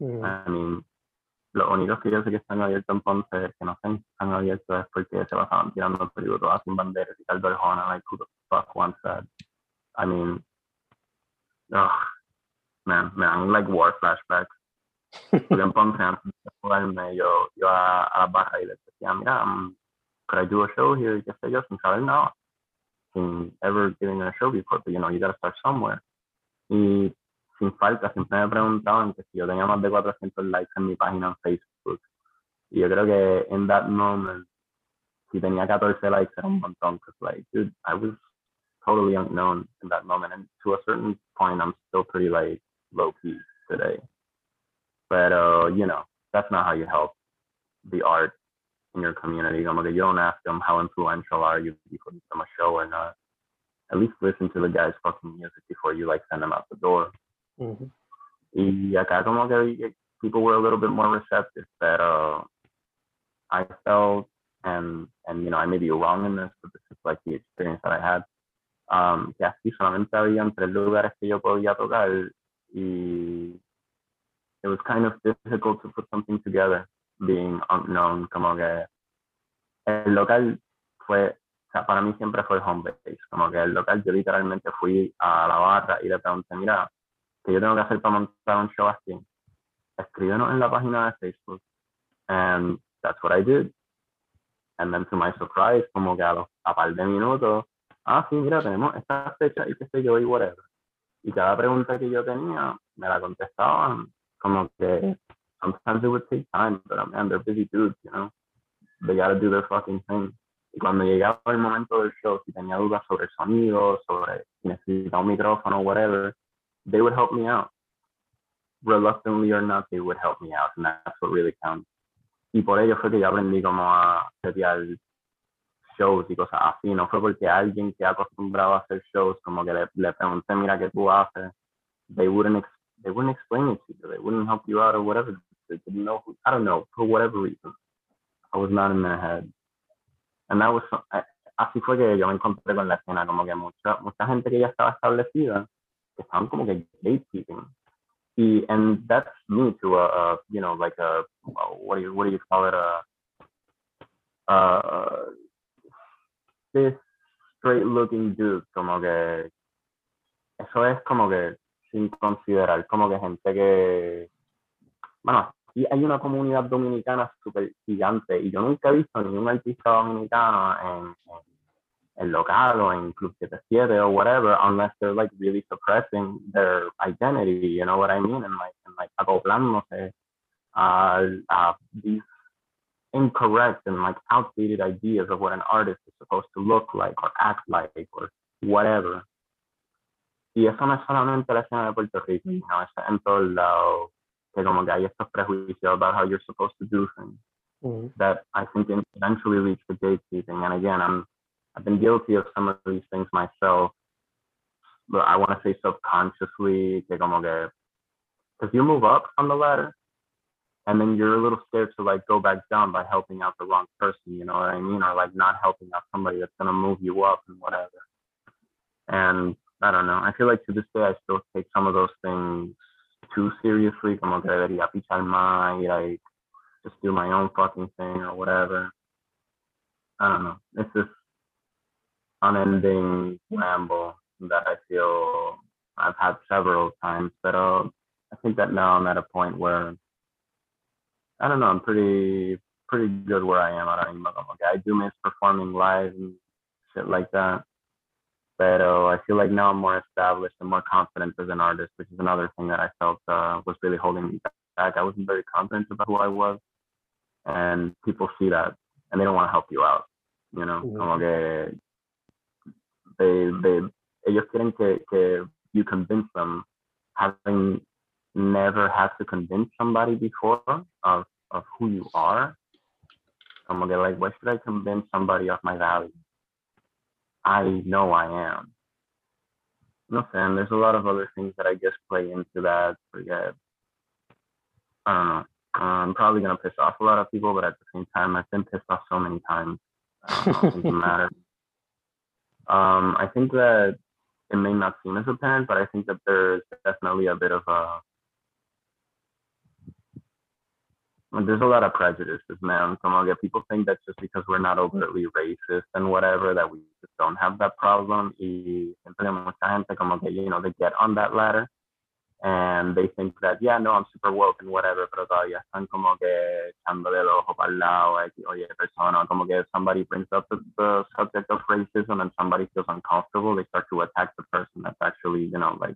Mm, I mean, los únicos que yo sé que están abiertos en Ponce, que no están, están abiertos es porque se pasaban tirando tributos a sin banderas y tal Arjona, like who the fuck wants that? I mean, ugh, man, me like war flashbacks. Porque en Ponce antes de jugarme, yo, yo a, a la barra y les decía, mira, um, could I do a show here? Y qué sé yo, sin saber nada. Sin ever giving a show before, but you know, you gotta start somewhere. Y sin falta, siempre me preguntaban que si yo tenía más de 400 likes en mi página en Facebook. Y yo creo que en that moment, si tenía 14 likes era un montón, because like, dude, I was totally unknown in that moment. And to a certain point, I'm still pretty like low key today. But, you know, that's not how you help the art in your community. Como que you don't ask them how influential are you before you give them a show or not. At least listen to the guy's fucking music before you like send them out the door. Ujú. Y acá como que people were a little bit more receptive, pero I felt, and, and you know, I may be wrong in this, but this is like the experience that I had, um, que aquí solamente habían tres lugares que yo podía tocar y it was kind of difficult to put something together, being unknown, como que el local fue, o sea, para mí siempre fue el home base, como que el local yo literalmente fui a la barra y le pregunté, mira, que yo tengo que hacer para montar un show así. Escríbenos en la página de Facebook. And that's what I did. And then to my surprise, como que a, los, a par de minutos, ah, sí, mira, tenemos esta fecha y qué sé yo y whatever. Y cada pregunta que yo tenía, me la contestaban como que sometimes it would take time, but man, they're busy dudes, you know. They gotta do their fucking thing. Y cuando llegaba el momento del show, si tenía dudas sobre el sonido, sobre si necesitaba un micrófono, whatever, they would help me out. Reluctantly or not, they would help me out, and that's what really counts. Y por ello fue que yo aprendí como a setear shows y cosas así. No fue porque alguien que ha acostumbrado a hacer shows, como que le, le pregunté, mira, ¿qué tú haces? They wouldn't, they wouldn't explain it to you. They wouldn't help you out or whatever. They didn't know, who, I don't know, for whatever reason. I was not in their head. And that was, eh, así fue que yo me encontré con la escena, como que mucha, mucha gente que ya estaba establecida, estaban como que gatekeeping. y, and that's me to a, a you know like a what do you what do you call it a uh this straight looking dude como que eso es como que sin considerar como que gente que bueno y hay una comunidad dominicana súper gigante y yo nunca he visto ningún artista dominicano en, en el local or in Club 77 or whatever, unless they're like really suppressing their identity, you know what I mean? And like, and like acoplándose uh, uh, these incorrect and like outdated ideas of what an artist is supposed to look like or act like or whatever. Y eso no es solamente la escena de Puerto Rico, you know, está en todos lados, que como que hay estos prejuicios about how you're supposed to do things Mm-hmm. that I think eventually leads to gatekeeping. And again, I'm I've been guilty of some of these things myself. But I want to say subconsciously, because you move up on the ladder, and then you're a little scared to like go back down by helping out the wrong person. You know what I mean? Or like not helping out somebody that's gonna move you up and whatever. And I don't know. I feel like to this day I still take some of those things too seriously. Como que debería pichar más like just do my own fucking thing or whatever. I don't know. It's this unending ramble that I feel I've had several times. But uh, I think that now I'm at a point where I don't know. I'm pretty pretty good where I am. Como que I do miss performing live and shit like that. But uh, I feel like now I'm more established and more confident as an artist, which is another thing that I felt uh, was really holding me back. I wasn't very confident about who I was, and people see that and they don't want to help you out. You know, Mhm. que they they ellos quieren que que you convince them, having never had to convince somebody before of of who you are. Como que like, why should I convince somebody of my value? I know I am. No sé, and there's a lot of other things that I guess play into that. Forget. I don't know. I'm probably gonna piss off a lot of people, but at the same time, I've been pissed off so many times. I don't know, it doesn't matter. Um, I think that it may not seem as apparent, but I think that there's definitely a bit of a there's a lot of prejudices, man. Que people think that just because we're not overtly racist and whatever, that we just don't have that problem. Y siempre mucha gente como que, you know, they get on that ladder and they think that, yeah, no, I'm super woke and whatever, pero todavía están como que ojo para el lado, like, oye, persona, como que somebody brings up the, the subject of racism and somebody feels uncomfortable, they start to attack the person that's actually, you know, like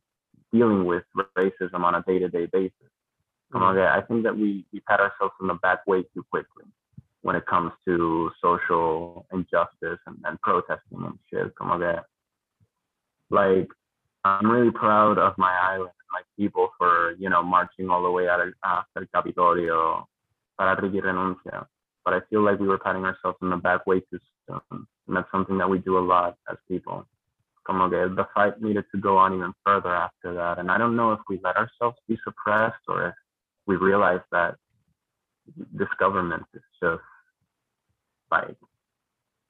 dealing with racism on a day-to-day basis. Mm. Que I think that we, we pat ourselves in the back way too quickly when it comes to social injustice and, and protesting and shit. Como que, like, I'm really proud of my island and my people for, you know, marching all the way out of, el Capitolio para Ricky renuncia. But I feel like we were patting ourselves in the back way too soon. And that's something that we do a lot as people. Como que the fight needed to go on even further after that. And I don't know if we let ourselves be suppressed or if we realize that this government is just like,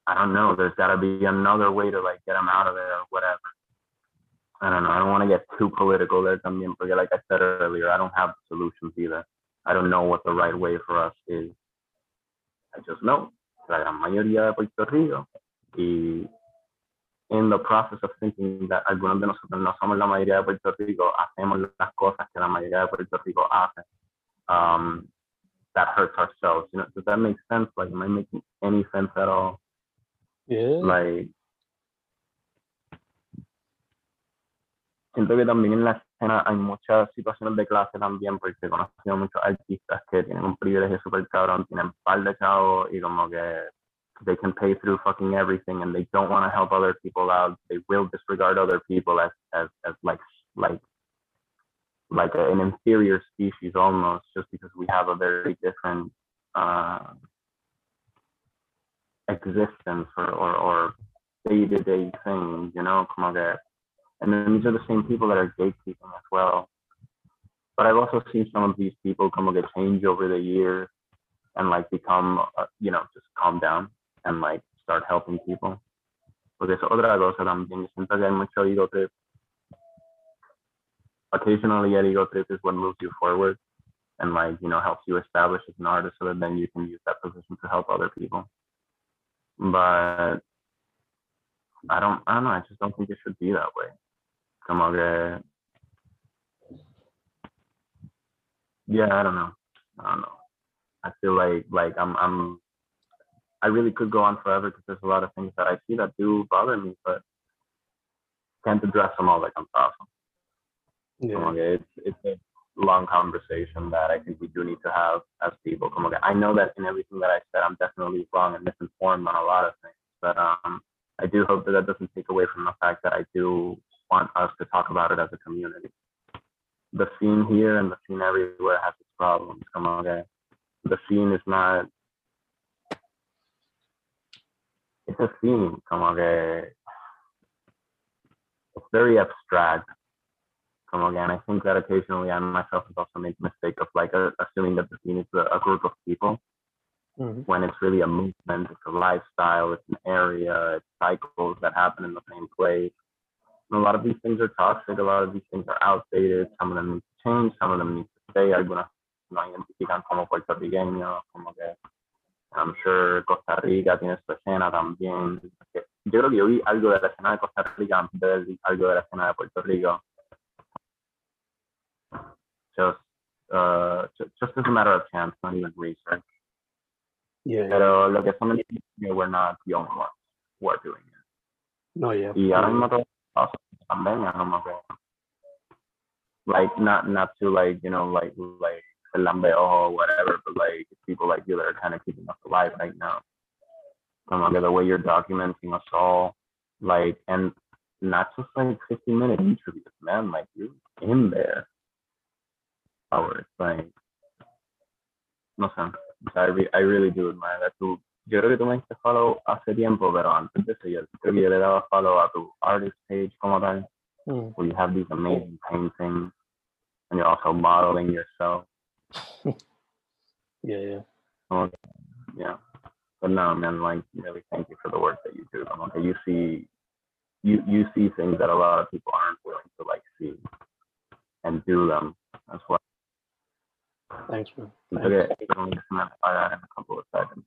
I don't know, there's got to be another way to like get them out of there or whatever. I don't know. I don't want to get too political there también, porque like I said earlier, I don't have the solutions either. I don't know what the right way for us is. I just know la gran mayoría de Puerto Rico y in the process of thinking that algunos de nosotros no somos la mayoría de Puerto Rico, hacemos las cosas que la mayoría de Puerto Rico hace. Um, that hurts ourselves. You know, does that make sense? Like, am I making any sense at all? Yeah. Like, siento que también en la escena hay muchas situaciones de clase también, porque he conocido muchos artistas que tienen un privilegio súper cabrón, tienen par de chavos y como que they can pay through fucking everything and they don't want to help other people out. They will disregard other people as, as, as like, like, like a, an inferior species almost, just because we have a very different uh, existence or, or, or day-to-day things, you know, como que and then these are the same people that are gatekeeping as well. But I've also seen some of these people come like change over the years and like become, uh, you know, just calm down and like start helping people. Porque es otra cosa también. Siento que hay mucho ego trip. occasionally Eddie Go Trip is what moves you forward and like, you know, helps you establish as an artist so that then you can use that position to help other people. But I don't I don't know, I just don't think it should be that way. Como que yeah, I don't know. I don't know. I feel like like I'm I'm I really could go on forever because there's a lot of things that I see that do bother me, but can't address them all like I'm awesome. Yeah. Como que it's it's a long conversation that I think we do need to have as people. Como que I know that in everything that I said, I'm definitely wrong and misinformed on a lot of things, but um, I do hope that that doesn't take away from the fact that I do want us to talk about it as a community. The scene here and the scene everywhere has its problems. Come on, que the scene is not. It's a scene. Come on, que it's very abstract come on, again. I think that occasionally I myself have also made the mistake of like uh, assuming that the scene is a, a group of people Mhm. when it's really a movement, it's a lifestyle, it's an area, it's cycles that happen in the same place. A lot of these things are toxic, a lot of these things are outdated, some of them need to change, some of them need to stay, algunas no identifican como puertorriqueños, como que I'm sure Costa Rica tiene su escena también. Yo creo que yo vi algo de la escena de Costa Rica antes de ver algo de la escena de Puerto Rico. Just, uh, ju- just as a matter of chance, not even research. Yeah. Pero lo que son we're not the only ones who are doing it. No, yeah. Y ahora mismo todo pasa en pandemia, como que, like, not, not to like, you know, like, like, el lambeo or whatever, but like, people like you that are kind of keeping us alive right now. Como que the way you're documenting us all, like, and not just like 15 minute interviews, man, like, you're in there. Hours, like, no sea, I, re- I really do admire that. Tú, yo creo que tú me diste follow hace tiempo, pero antes de eso, yo creo que yo le daba follow a tu artist page como tal, Mm. where you have these amazing paintings, and you're also modeling yourself. Yeah, yeah. Que, yeah. But no, man, like, really thank you for the work that you do. Como que you see, you, you see things that a lot of people aren't willing to, like, see and do them as well. Thanks, man. Thanks. que es un se me va a apagar in a couple of seconds.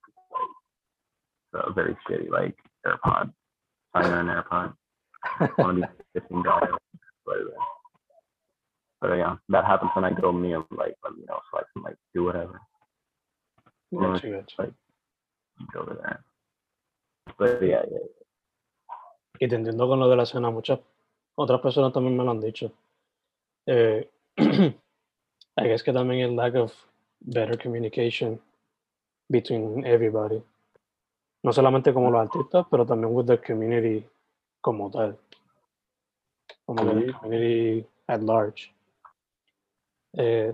A very shitty, like, AirPod. Fire an AirPod. One of these fifteen dollars. But, uh, but yeah, that happens when I go meal, like, let me know so I can like do whatever. Gotcha, gotcha. Like, go over there. But yeah, yeah, Y te entiendo con lo de la escena. Muchas otras personas también me lo han dicho. Eh, I guess que también el lack of better communication between everybody. No solamente como los artistas, pero también with the community como tal. Como que the community at large. Eh,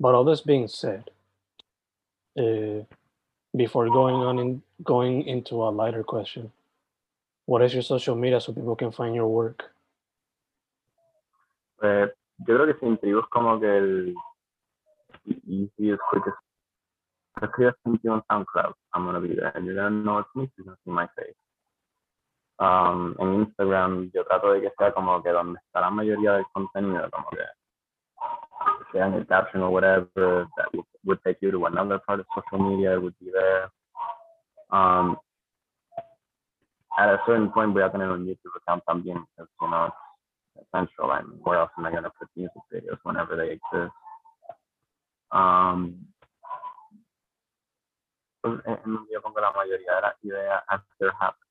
but all this being said, eh, before going on in going into a lighter question, what is your social media so people can find your work? Pues yo creo que sin tribus como que el easiest, quickest. Escribes something on SoundCloud. I'm gonna be there, and you're gonna know it's me. You're gonna see my face. Um, en Instagram yo trato de que sea como que donde está la mayoría del contenido, como que sea en el caption or whatever that would, would take you to another part of social media, it would be there. Um, at a certain point voy a tener un YouTube account también, because you know it's essential. I mean, where else am I gonna put music videos whenever they exist? Um, en en donde yo pongo la mayoría de las ideas after happen.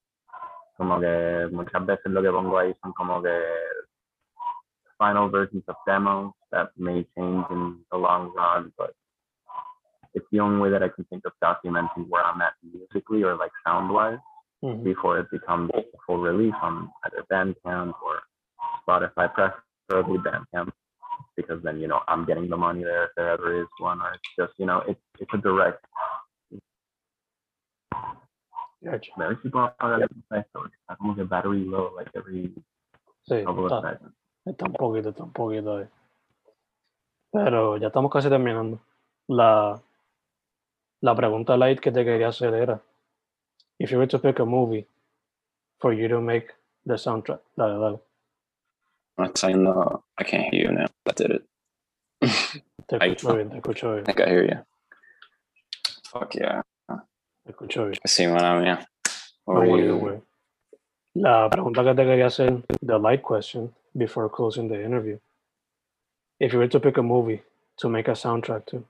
Como que muchas veces lo que pongo ahí son como que final versions of demos that may change in the long run, but it's the only way that I can think of documenting where I'm at musically or like sound wise Mhm. before it becomes a full release on either Bandcamp or Spotify, preferably Bandcamp, because then you know I'm getting the money there if there ever is one, or it's just you know it's it's a direct. Gotcha. Está como que battery low like every Sí, couple of está, seconds. está un poquito, está un poquito ahí. Pero ya estamos casi terminando. La, la pregunta light que te quería hacer era, if you were to pick a movie for you to make the soundtrack, dale, dale. I can't hear you now. That did it. Te escucho bien, te escucho I think I hear you. Fuck yeah. Escucho bien. Sí, mala mía. No What were worries, you- La pregunta que te quería hacer, the light question, before closing the interview. If you were to pick a movie to make a soundtrack to,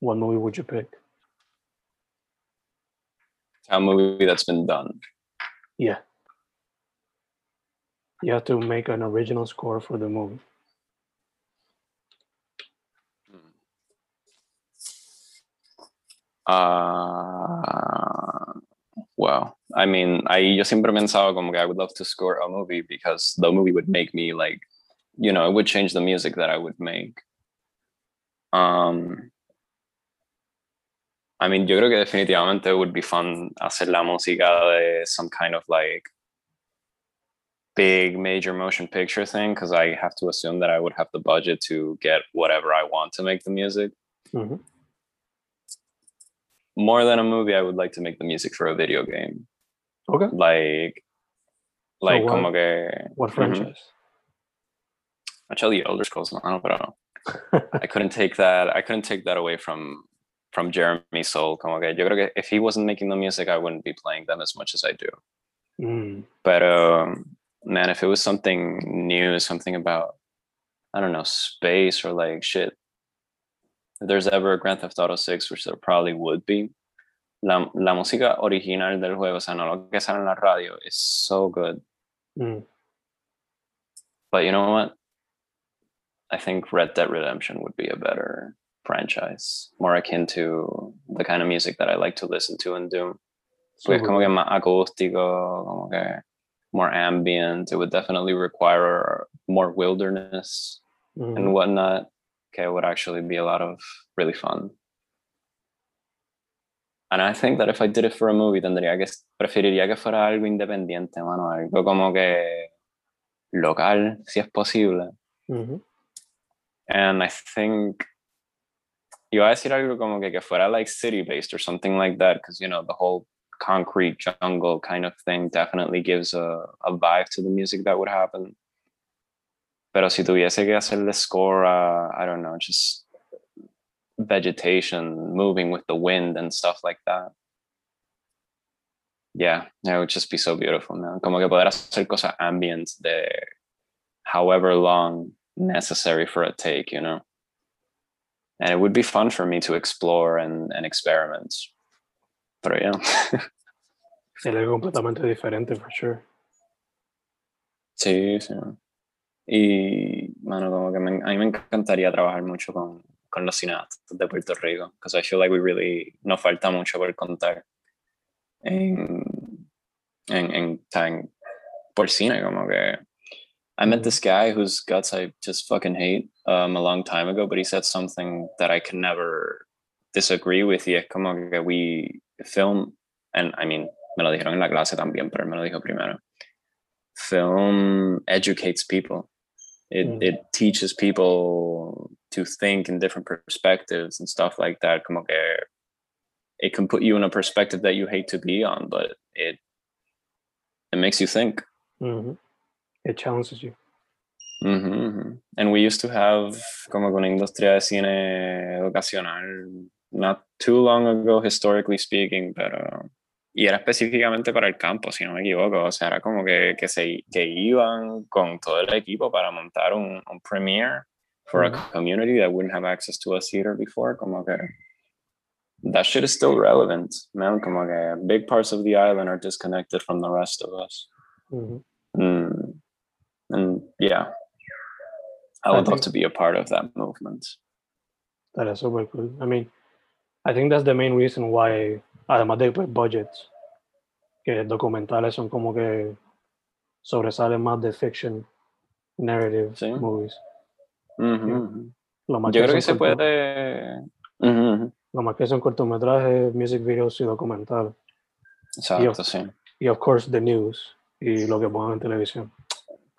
what movie would you pick? a movie that's been done. Yeah. You have to make an original score for the movie. Uh, well, I mean, I yo siempre he pensado como que I would love to score a movie because the movie would make me like, you know, it would change the music that I would make. Um, I mean, yo creo que definitivamente it would be fun hacer la música de some kind of like big major motion picture thing because I have to assume that I would have the budget to get whatever I want to make the music Mhm. More than a movie, I would like to make the music for a video game. Okay. Like, like what- como que What Mhm. franchise? actually Elder Scrolls, mano, pero I couldn't take that. I couldn't take that away from from Jeremy Soule. Como que yo creo que if he wasn't making the music, I wouldn't be playing them as much as I do. Mm, But um, man, if it was something new, something about I don't know space or like shit. If there's ever a Grand Theft Auto 6, which there probably would be, la, la música original del juego, o sea, no lo que sale en la radio, is so good. mm. But you know what? I think Red Dead Redemption would be a better franchise, more akin to the kind of music that I like to listen to and do. Es Super como que más acústico, como que more ambient. It would definitely require more wilderness Mhm. and whatnot. Okay, would actually be a lot of really fun. And I think that if I did it for a movie, tendría que preferiría que fuera algo independiente, mano, algo como que local, si es posible. Mhm. And I think iba a decir algo como que, que fuera like city based or something like that, because you know the whole concrete jungle kind of thing definitely gives a, a vibe to the music that would happen. Pero si tuviese que hacerle score a, I don't know, just vegetation moving with the wind and stuff like that. Yeah, it would just be so beautiful, man. Como que poder hacer cosas ambient de however long necessary for a take, you know. And it would be fun for me to explore and, and experiment. Pero yeah. Sería algo completamente diferente, for sure. sí, sí. Y, mano, como que me- a mí me encantaría trabajar mucho con, con los cineastas de Puerto Rico, because I feel like we really, nos falta mucho por contar en, en, en, en- por cine, como que I met this guy whose guts I just fucking hate um, a long time ago, but he said something that I can never disagree with. Y es como que we film, and I mean, me lo dijeron en la clase también, pero me lo dijo primero. Film educates people. It, Mm. it teaches people to think in different perspectives and stuff like that. Como que it can put you in a perspective that you hate to be on, but it it makes you think. Mhm. It challenges you. Ujú, ujú. And we used to have como una industria de cine educacional not too long ago, historically speaking, pero y era específicamente para el campo, si no me equivoco. O sea, era como que, que, se, que iban con todo el equipo para montar un, un premiere for a community that wouldn't have access to a theater before. Como que that shit is still relevant, man. Como que big parts of the island are disconnected from the rest of us. Mm. And yeah, I I would love to be a part of that movement. That is super cool. I mean, I think that's the main reason why, además de pues, budgets, que documentales son como que sobresalen más de fiction, narrative Sí. movies. Lo más Yo creo que se puede. Lo más que son cortometrajes, music videos y documentales. Exacto, sí. Y of course the news y lo que pongan en televisión.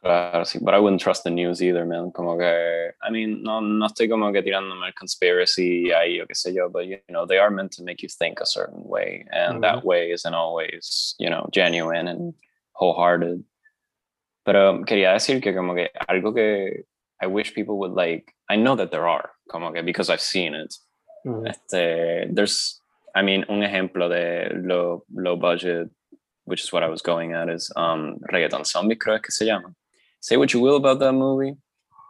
Claro. But I wouldn't trust the news either, man. Como que, eh, I mean, no, no estoy como que tirándome el conspiracy ahí o qué sé yo, but you know, they are meant to make you think a certain way, and that mm. way isn't always, you know, genuine and wholehearted. Pero quería decir que como que algo que I wish people would like, I know that there are, como que because I've seen it. Mm. Este, eh, there's, I mean, un ejemplo de low, low budget, which is what I was going at, is um, Reggaeton Zombie, creo que se llama. Say what you will about that movie,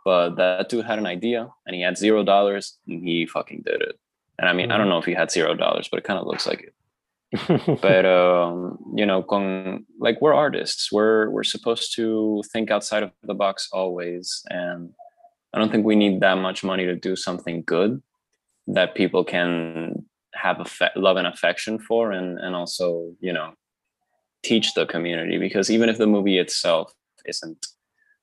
but that dude had an idea and he had zero dollars and he fucking did it. And I mean, I don't know if he had zero dollars, but it kind of looks like it. but um, you know, con, like we're artists, we're we're supposed to think outside of the box always, and I don't think we need that much money to do something good that people can have a love and affection for, and and also you know teach the community because even if the movie itself isn't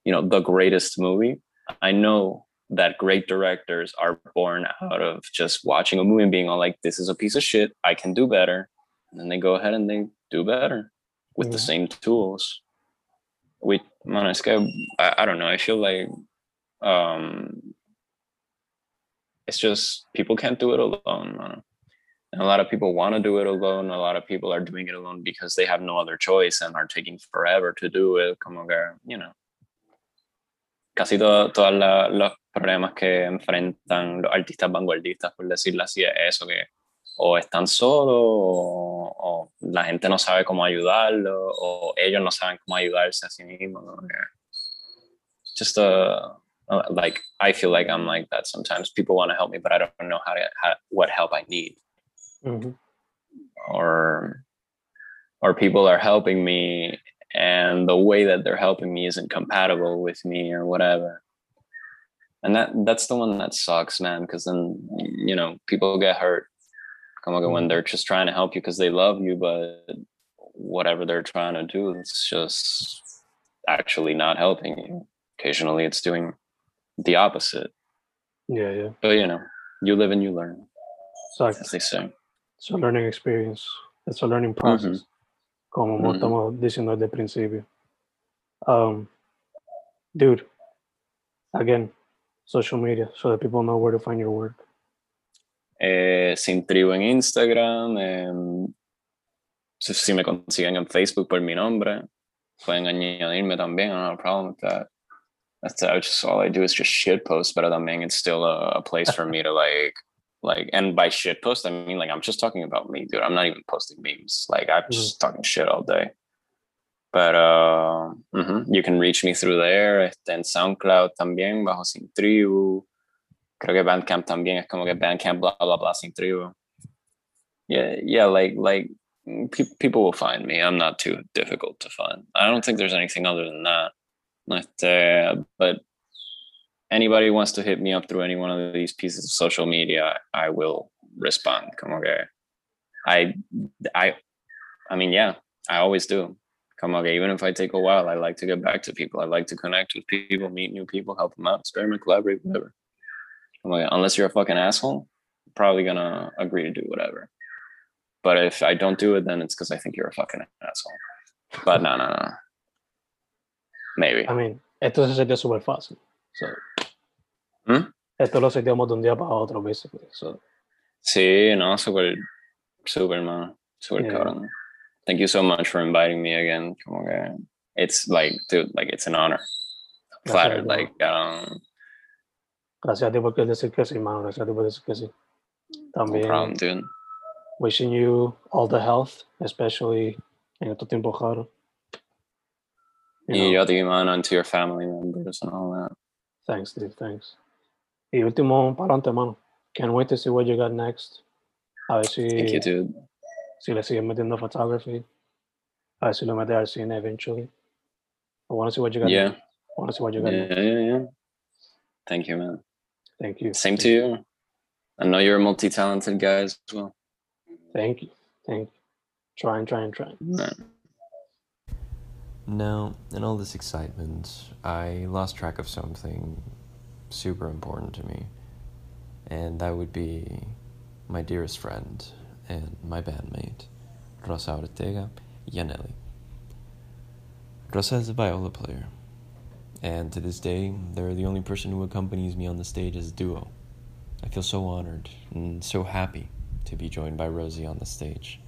you know the greatest movie, I know that great directors are born out of just watching a movie and being all like, "This is a piece of shit. I can do better." and then they go ahead and they do better with the same tools. We, man, es que I, I don't know. I feel like um, it's just people can't do it alone, man. And a lot of people want to do it alone. A lot of people are doing it alone because they have no other choice and are taking forever to do it. Como que, you know, casi todo, todos los problemas que enfrentan los artistas vanguardistas, por decirlo así, es eso que o están solos o, o, la gente no sabe cómo ayudarlo o ellos no saben cómo ayudarse a sí mismos. Just uh, uh, like I feel like I'm like that sometimes. People want to help me, but I don't know how to how, what help I need. Or or people are helping me and the way that they're helping me isn't compatible with me or whatever and that that's the one that sucks man because then you know people get hurt Como que when mm. they're just trying to help you because they love you, but whatever they're trying to do, it's just actually not helping you. Occasionally, it's doing the opposite. Yeah, yeah. But you know, you live and you learn. Exactly. As they say. It's a learning experience. It's a learning process. Mm-hmm. Como mm-hmm. estamos diciendo desde el principio. Um, dude, again, social media, so that people know where to find your work. eh, Sin Tribu en Instagram, eh, si, me consiguen en Facebook por mi nombre, pueden añadirme también, I don't have a problem with that. That's, that's just all I do is just shit post, but también it's still a, a place for me to like, like, and by shit post, I mean like I'm just talking about me, dude. I'm not even posting memes. Like I'm just mm. talking shit all day. But uh, mm-hmm. you can reach me through there. En SoundCloud también, bajo Sin Tribu. creo que Bandcamp también es como que Bandcamp blah blah blah sin tribu. Yeah, yeah, like like pe- people will find me. I'm not too difficult to find. I don't think there's anything other than that. But, uh, but anybody wants to hit me up through any one of these pieces of social media, I will respond. Como que I I I mean, yeah, I always do. Come on, even if I take a while, I like to get back to people. I like to connect with people, meet new people, help them out, experiment, collaborate, whatever. like, unless you're a fucking asshole, I'm probably gonna agree to do whatever. But if I don't do it, then it's because I think you're a fucking asshole. But no, no, no. Maybe. I mean, esto se sería súper fácil. So, ¿Mm? Esto lo seteamos de un día para otro, basically. So. Sí, no, súper, súper, man. Súper yeah. cabrón. Thank you so much for inviting me again. Como que it's like, dude, like it's an honor. I'm flattered. Like, um, Gracias a ti por decir que sí, mano. Gracias a ti por decir que sí. También. No problem, dude. Wishing you all the health, especially en estos tiempos raros. Y yo a ti, man, and to your family members and all that. Thanks, dude. Thanks. Y último para mano. Can't wait to see what you got next. A ver si. Thank you, dude. Si le siguen metiendo photography. A ver si lo mete al cine eventually. I want to see what you got. Yeah. Next. I want to see what you got. Yeah, next. yeah, yeah. Thank you, man. Thank you. Same to you. I know you're a multi-talented guy as well. Thank you. Thank you. Trying, trying, trying. Now, in all this excitement, I lost track of something super important to me, and that would be my dearest friend and my bandmate, Rosa Ortega Yanelli. Rosa is a viola player and to this day, they're the only person who accompanies me on the stage as a duo. I feel so honored and so happy to be joined by Rosie on the stage.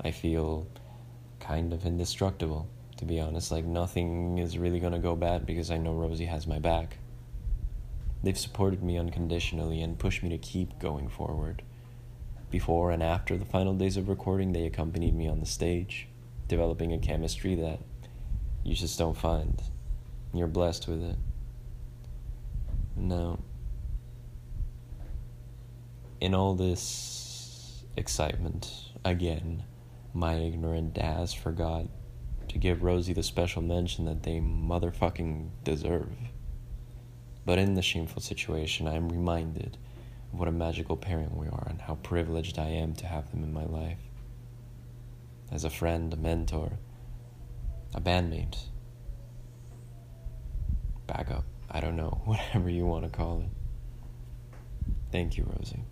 I feel kind of indestructible to be honest. Like, nothing is really gonna go bad because I know Rosie has my back. They've supported me unconditionally and pushed me to keep going forward. Before and after the final days of recording, they accompanied me on the stage, developing a chemistry that you just don't find. You're blessed with it. Now, in all this excitement, again, my ignorant ass forgot to give Rosie the special mention that they motherfucking deserve. But in the shameful situation, I am reminded of what a magical parent we are and how privileged I am to have them in my life. As a friend, a mentor, a bandmate, backup, I don't know, whatever you want to call it. Thank you, Rosie.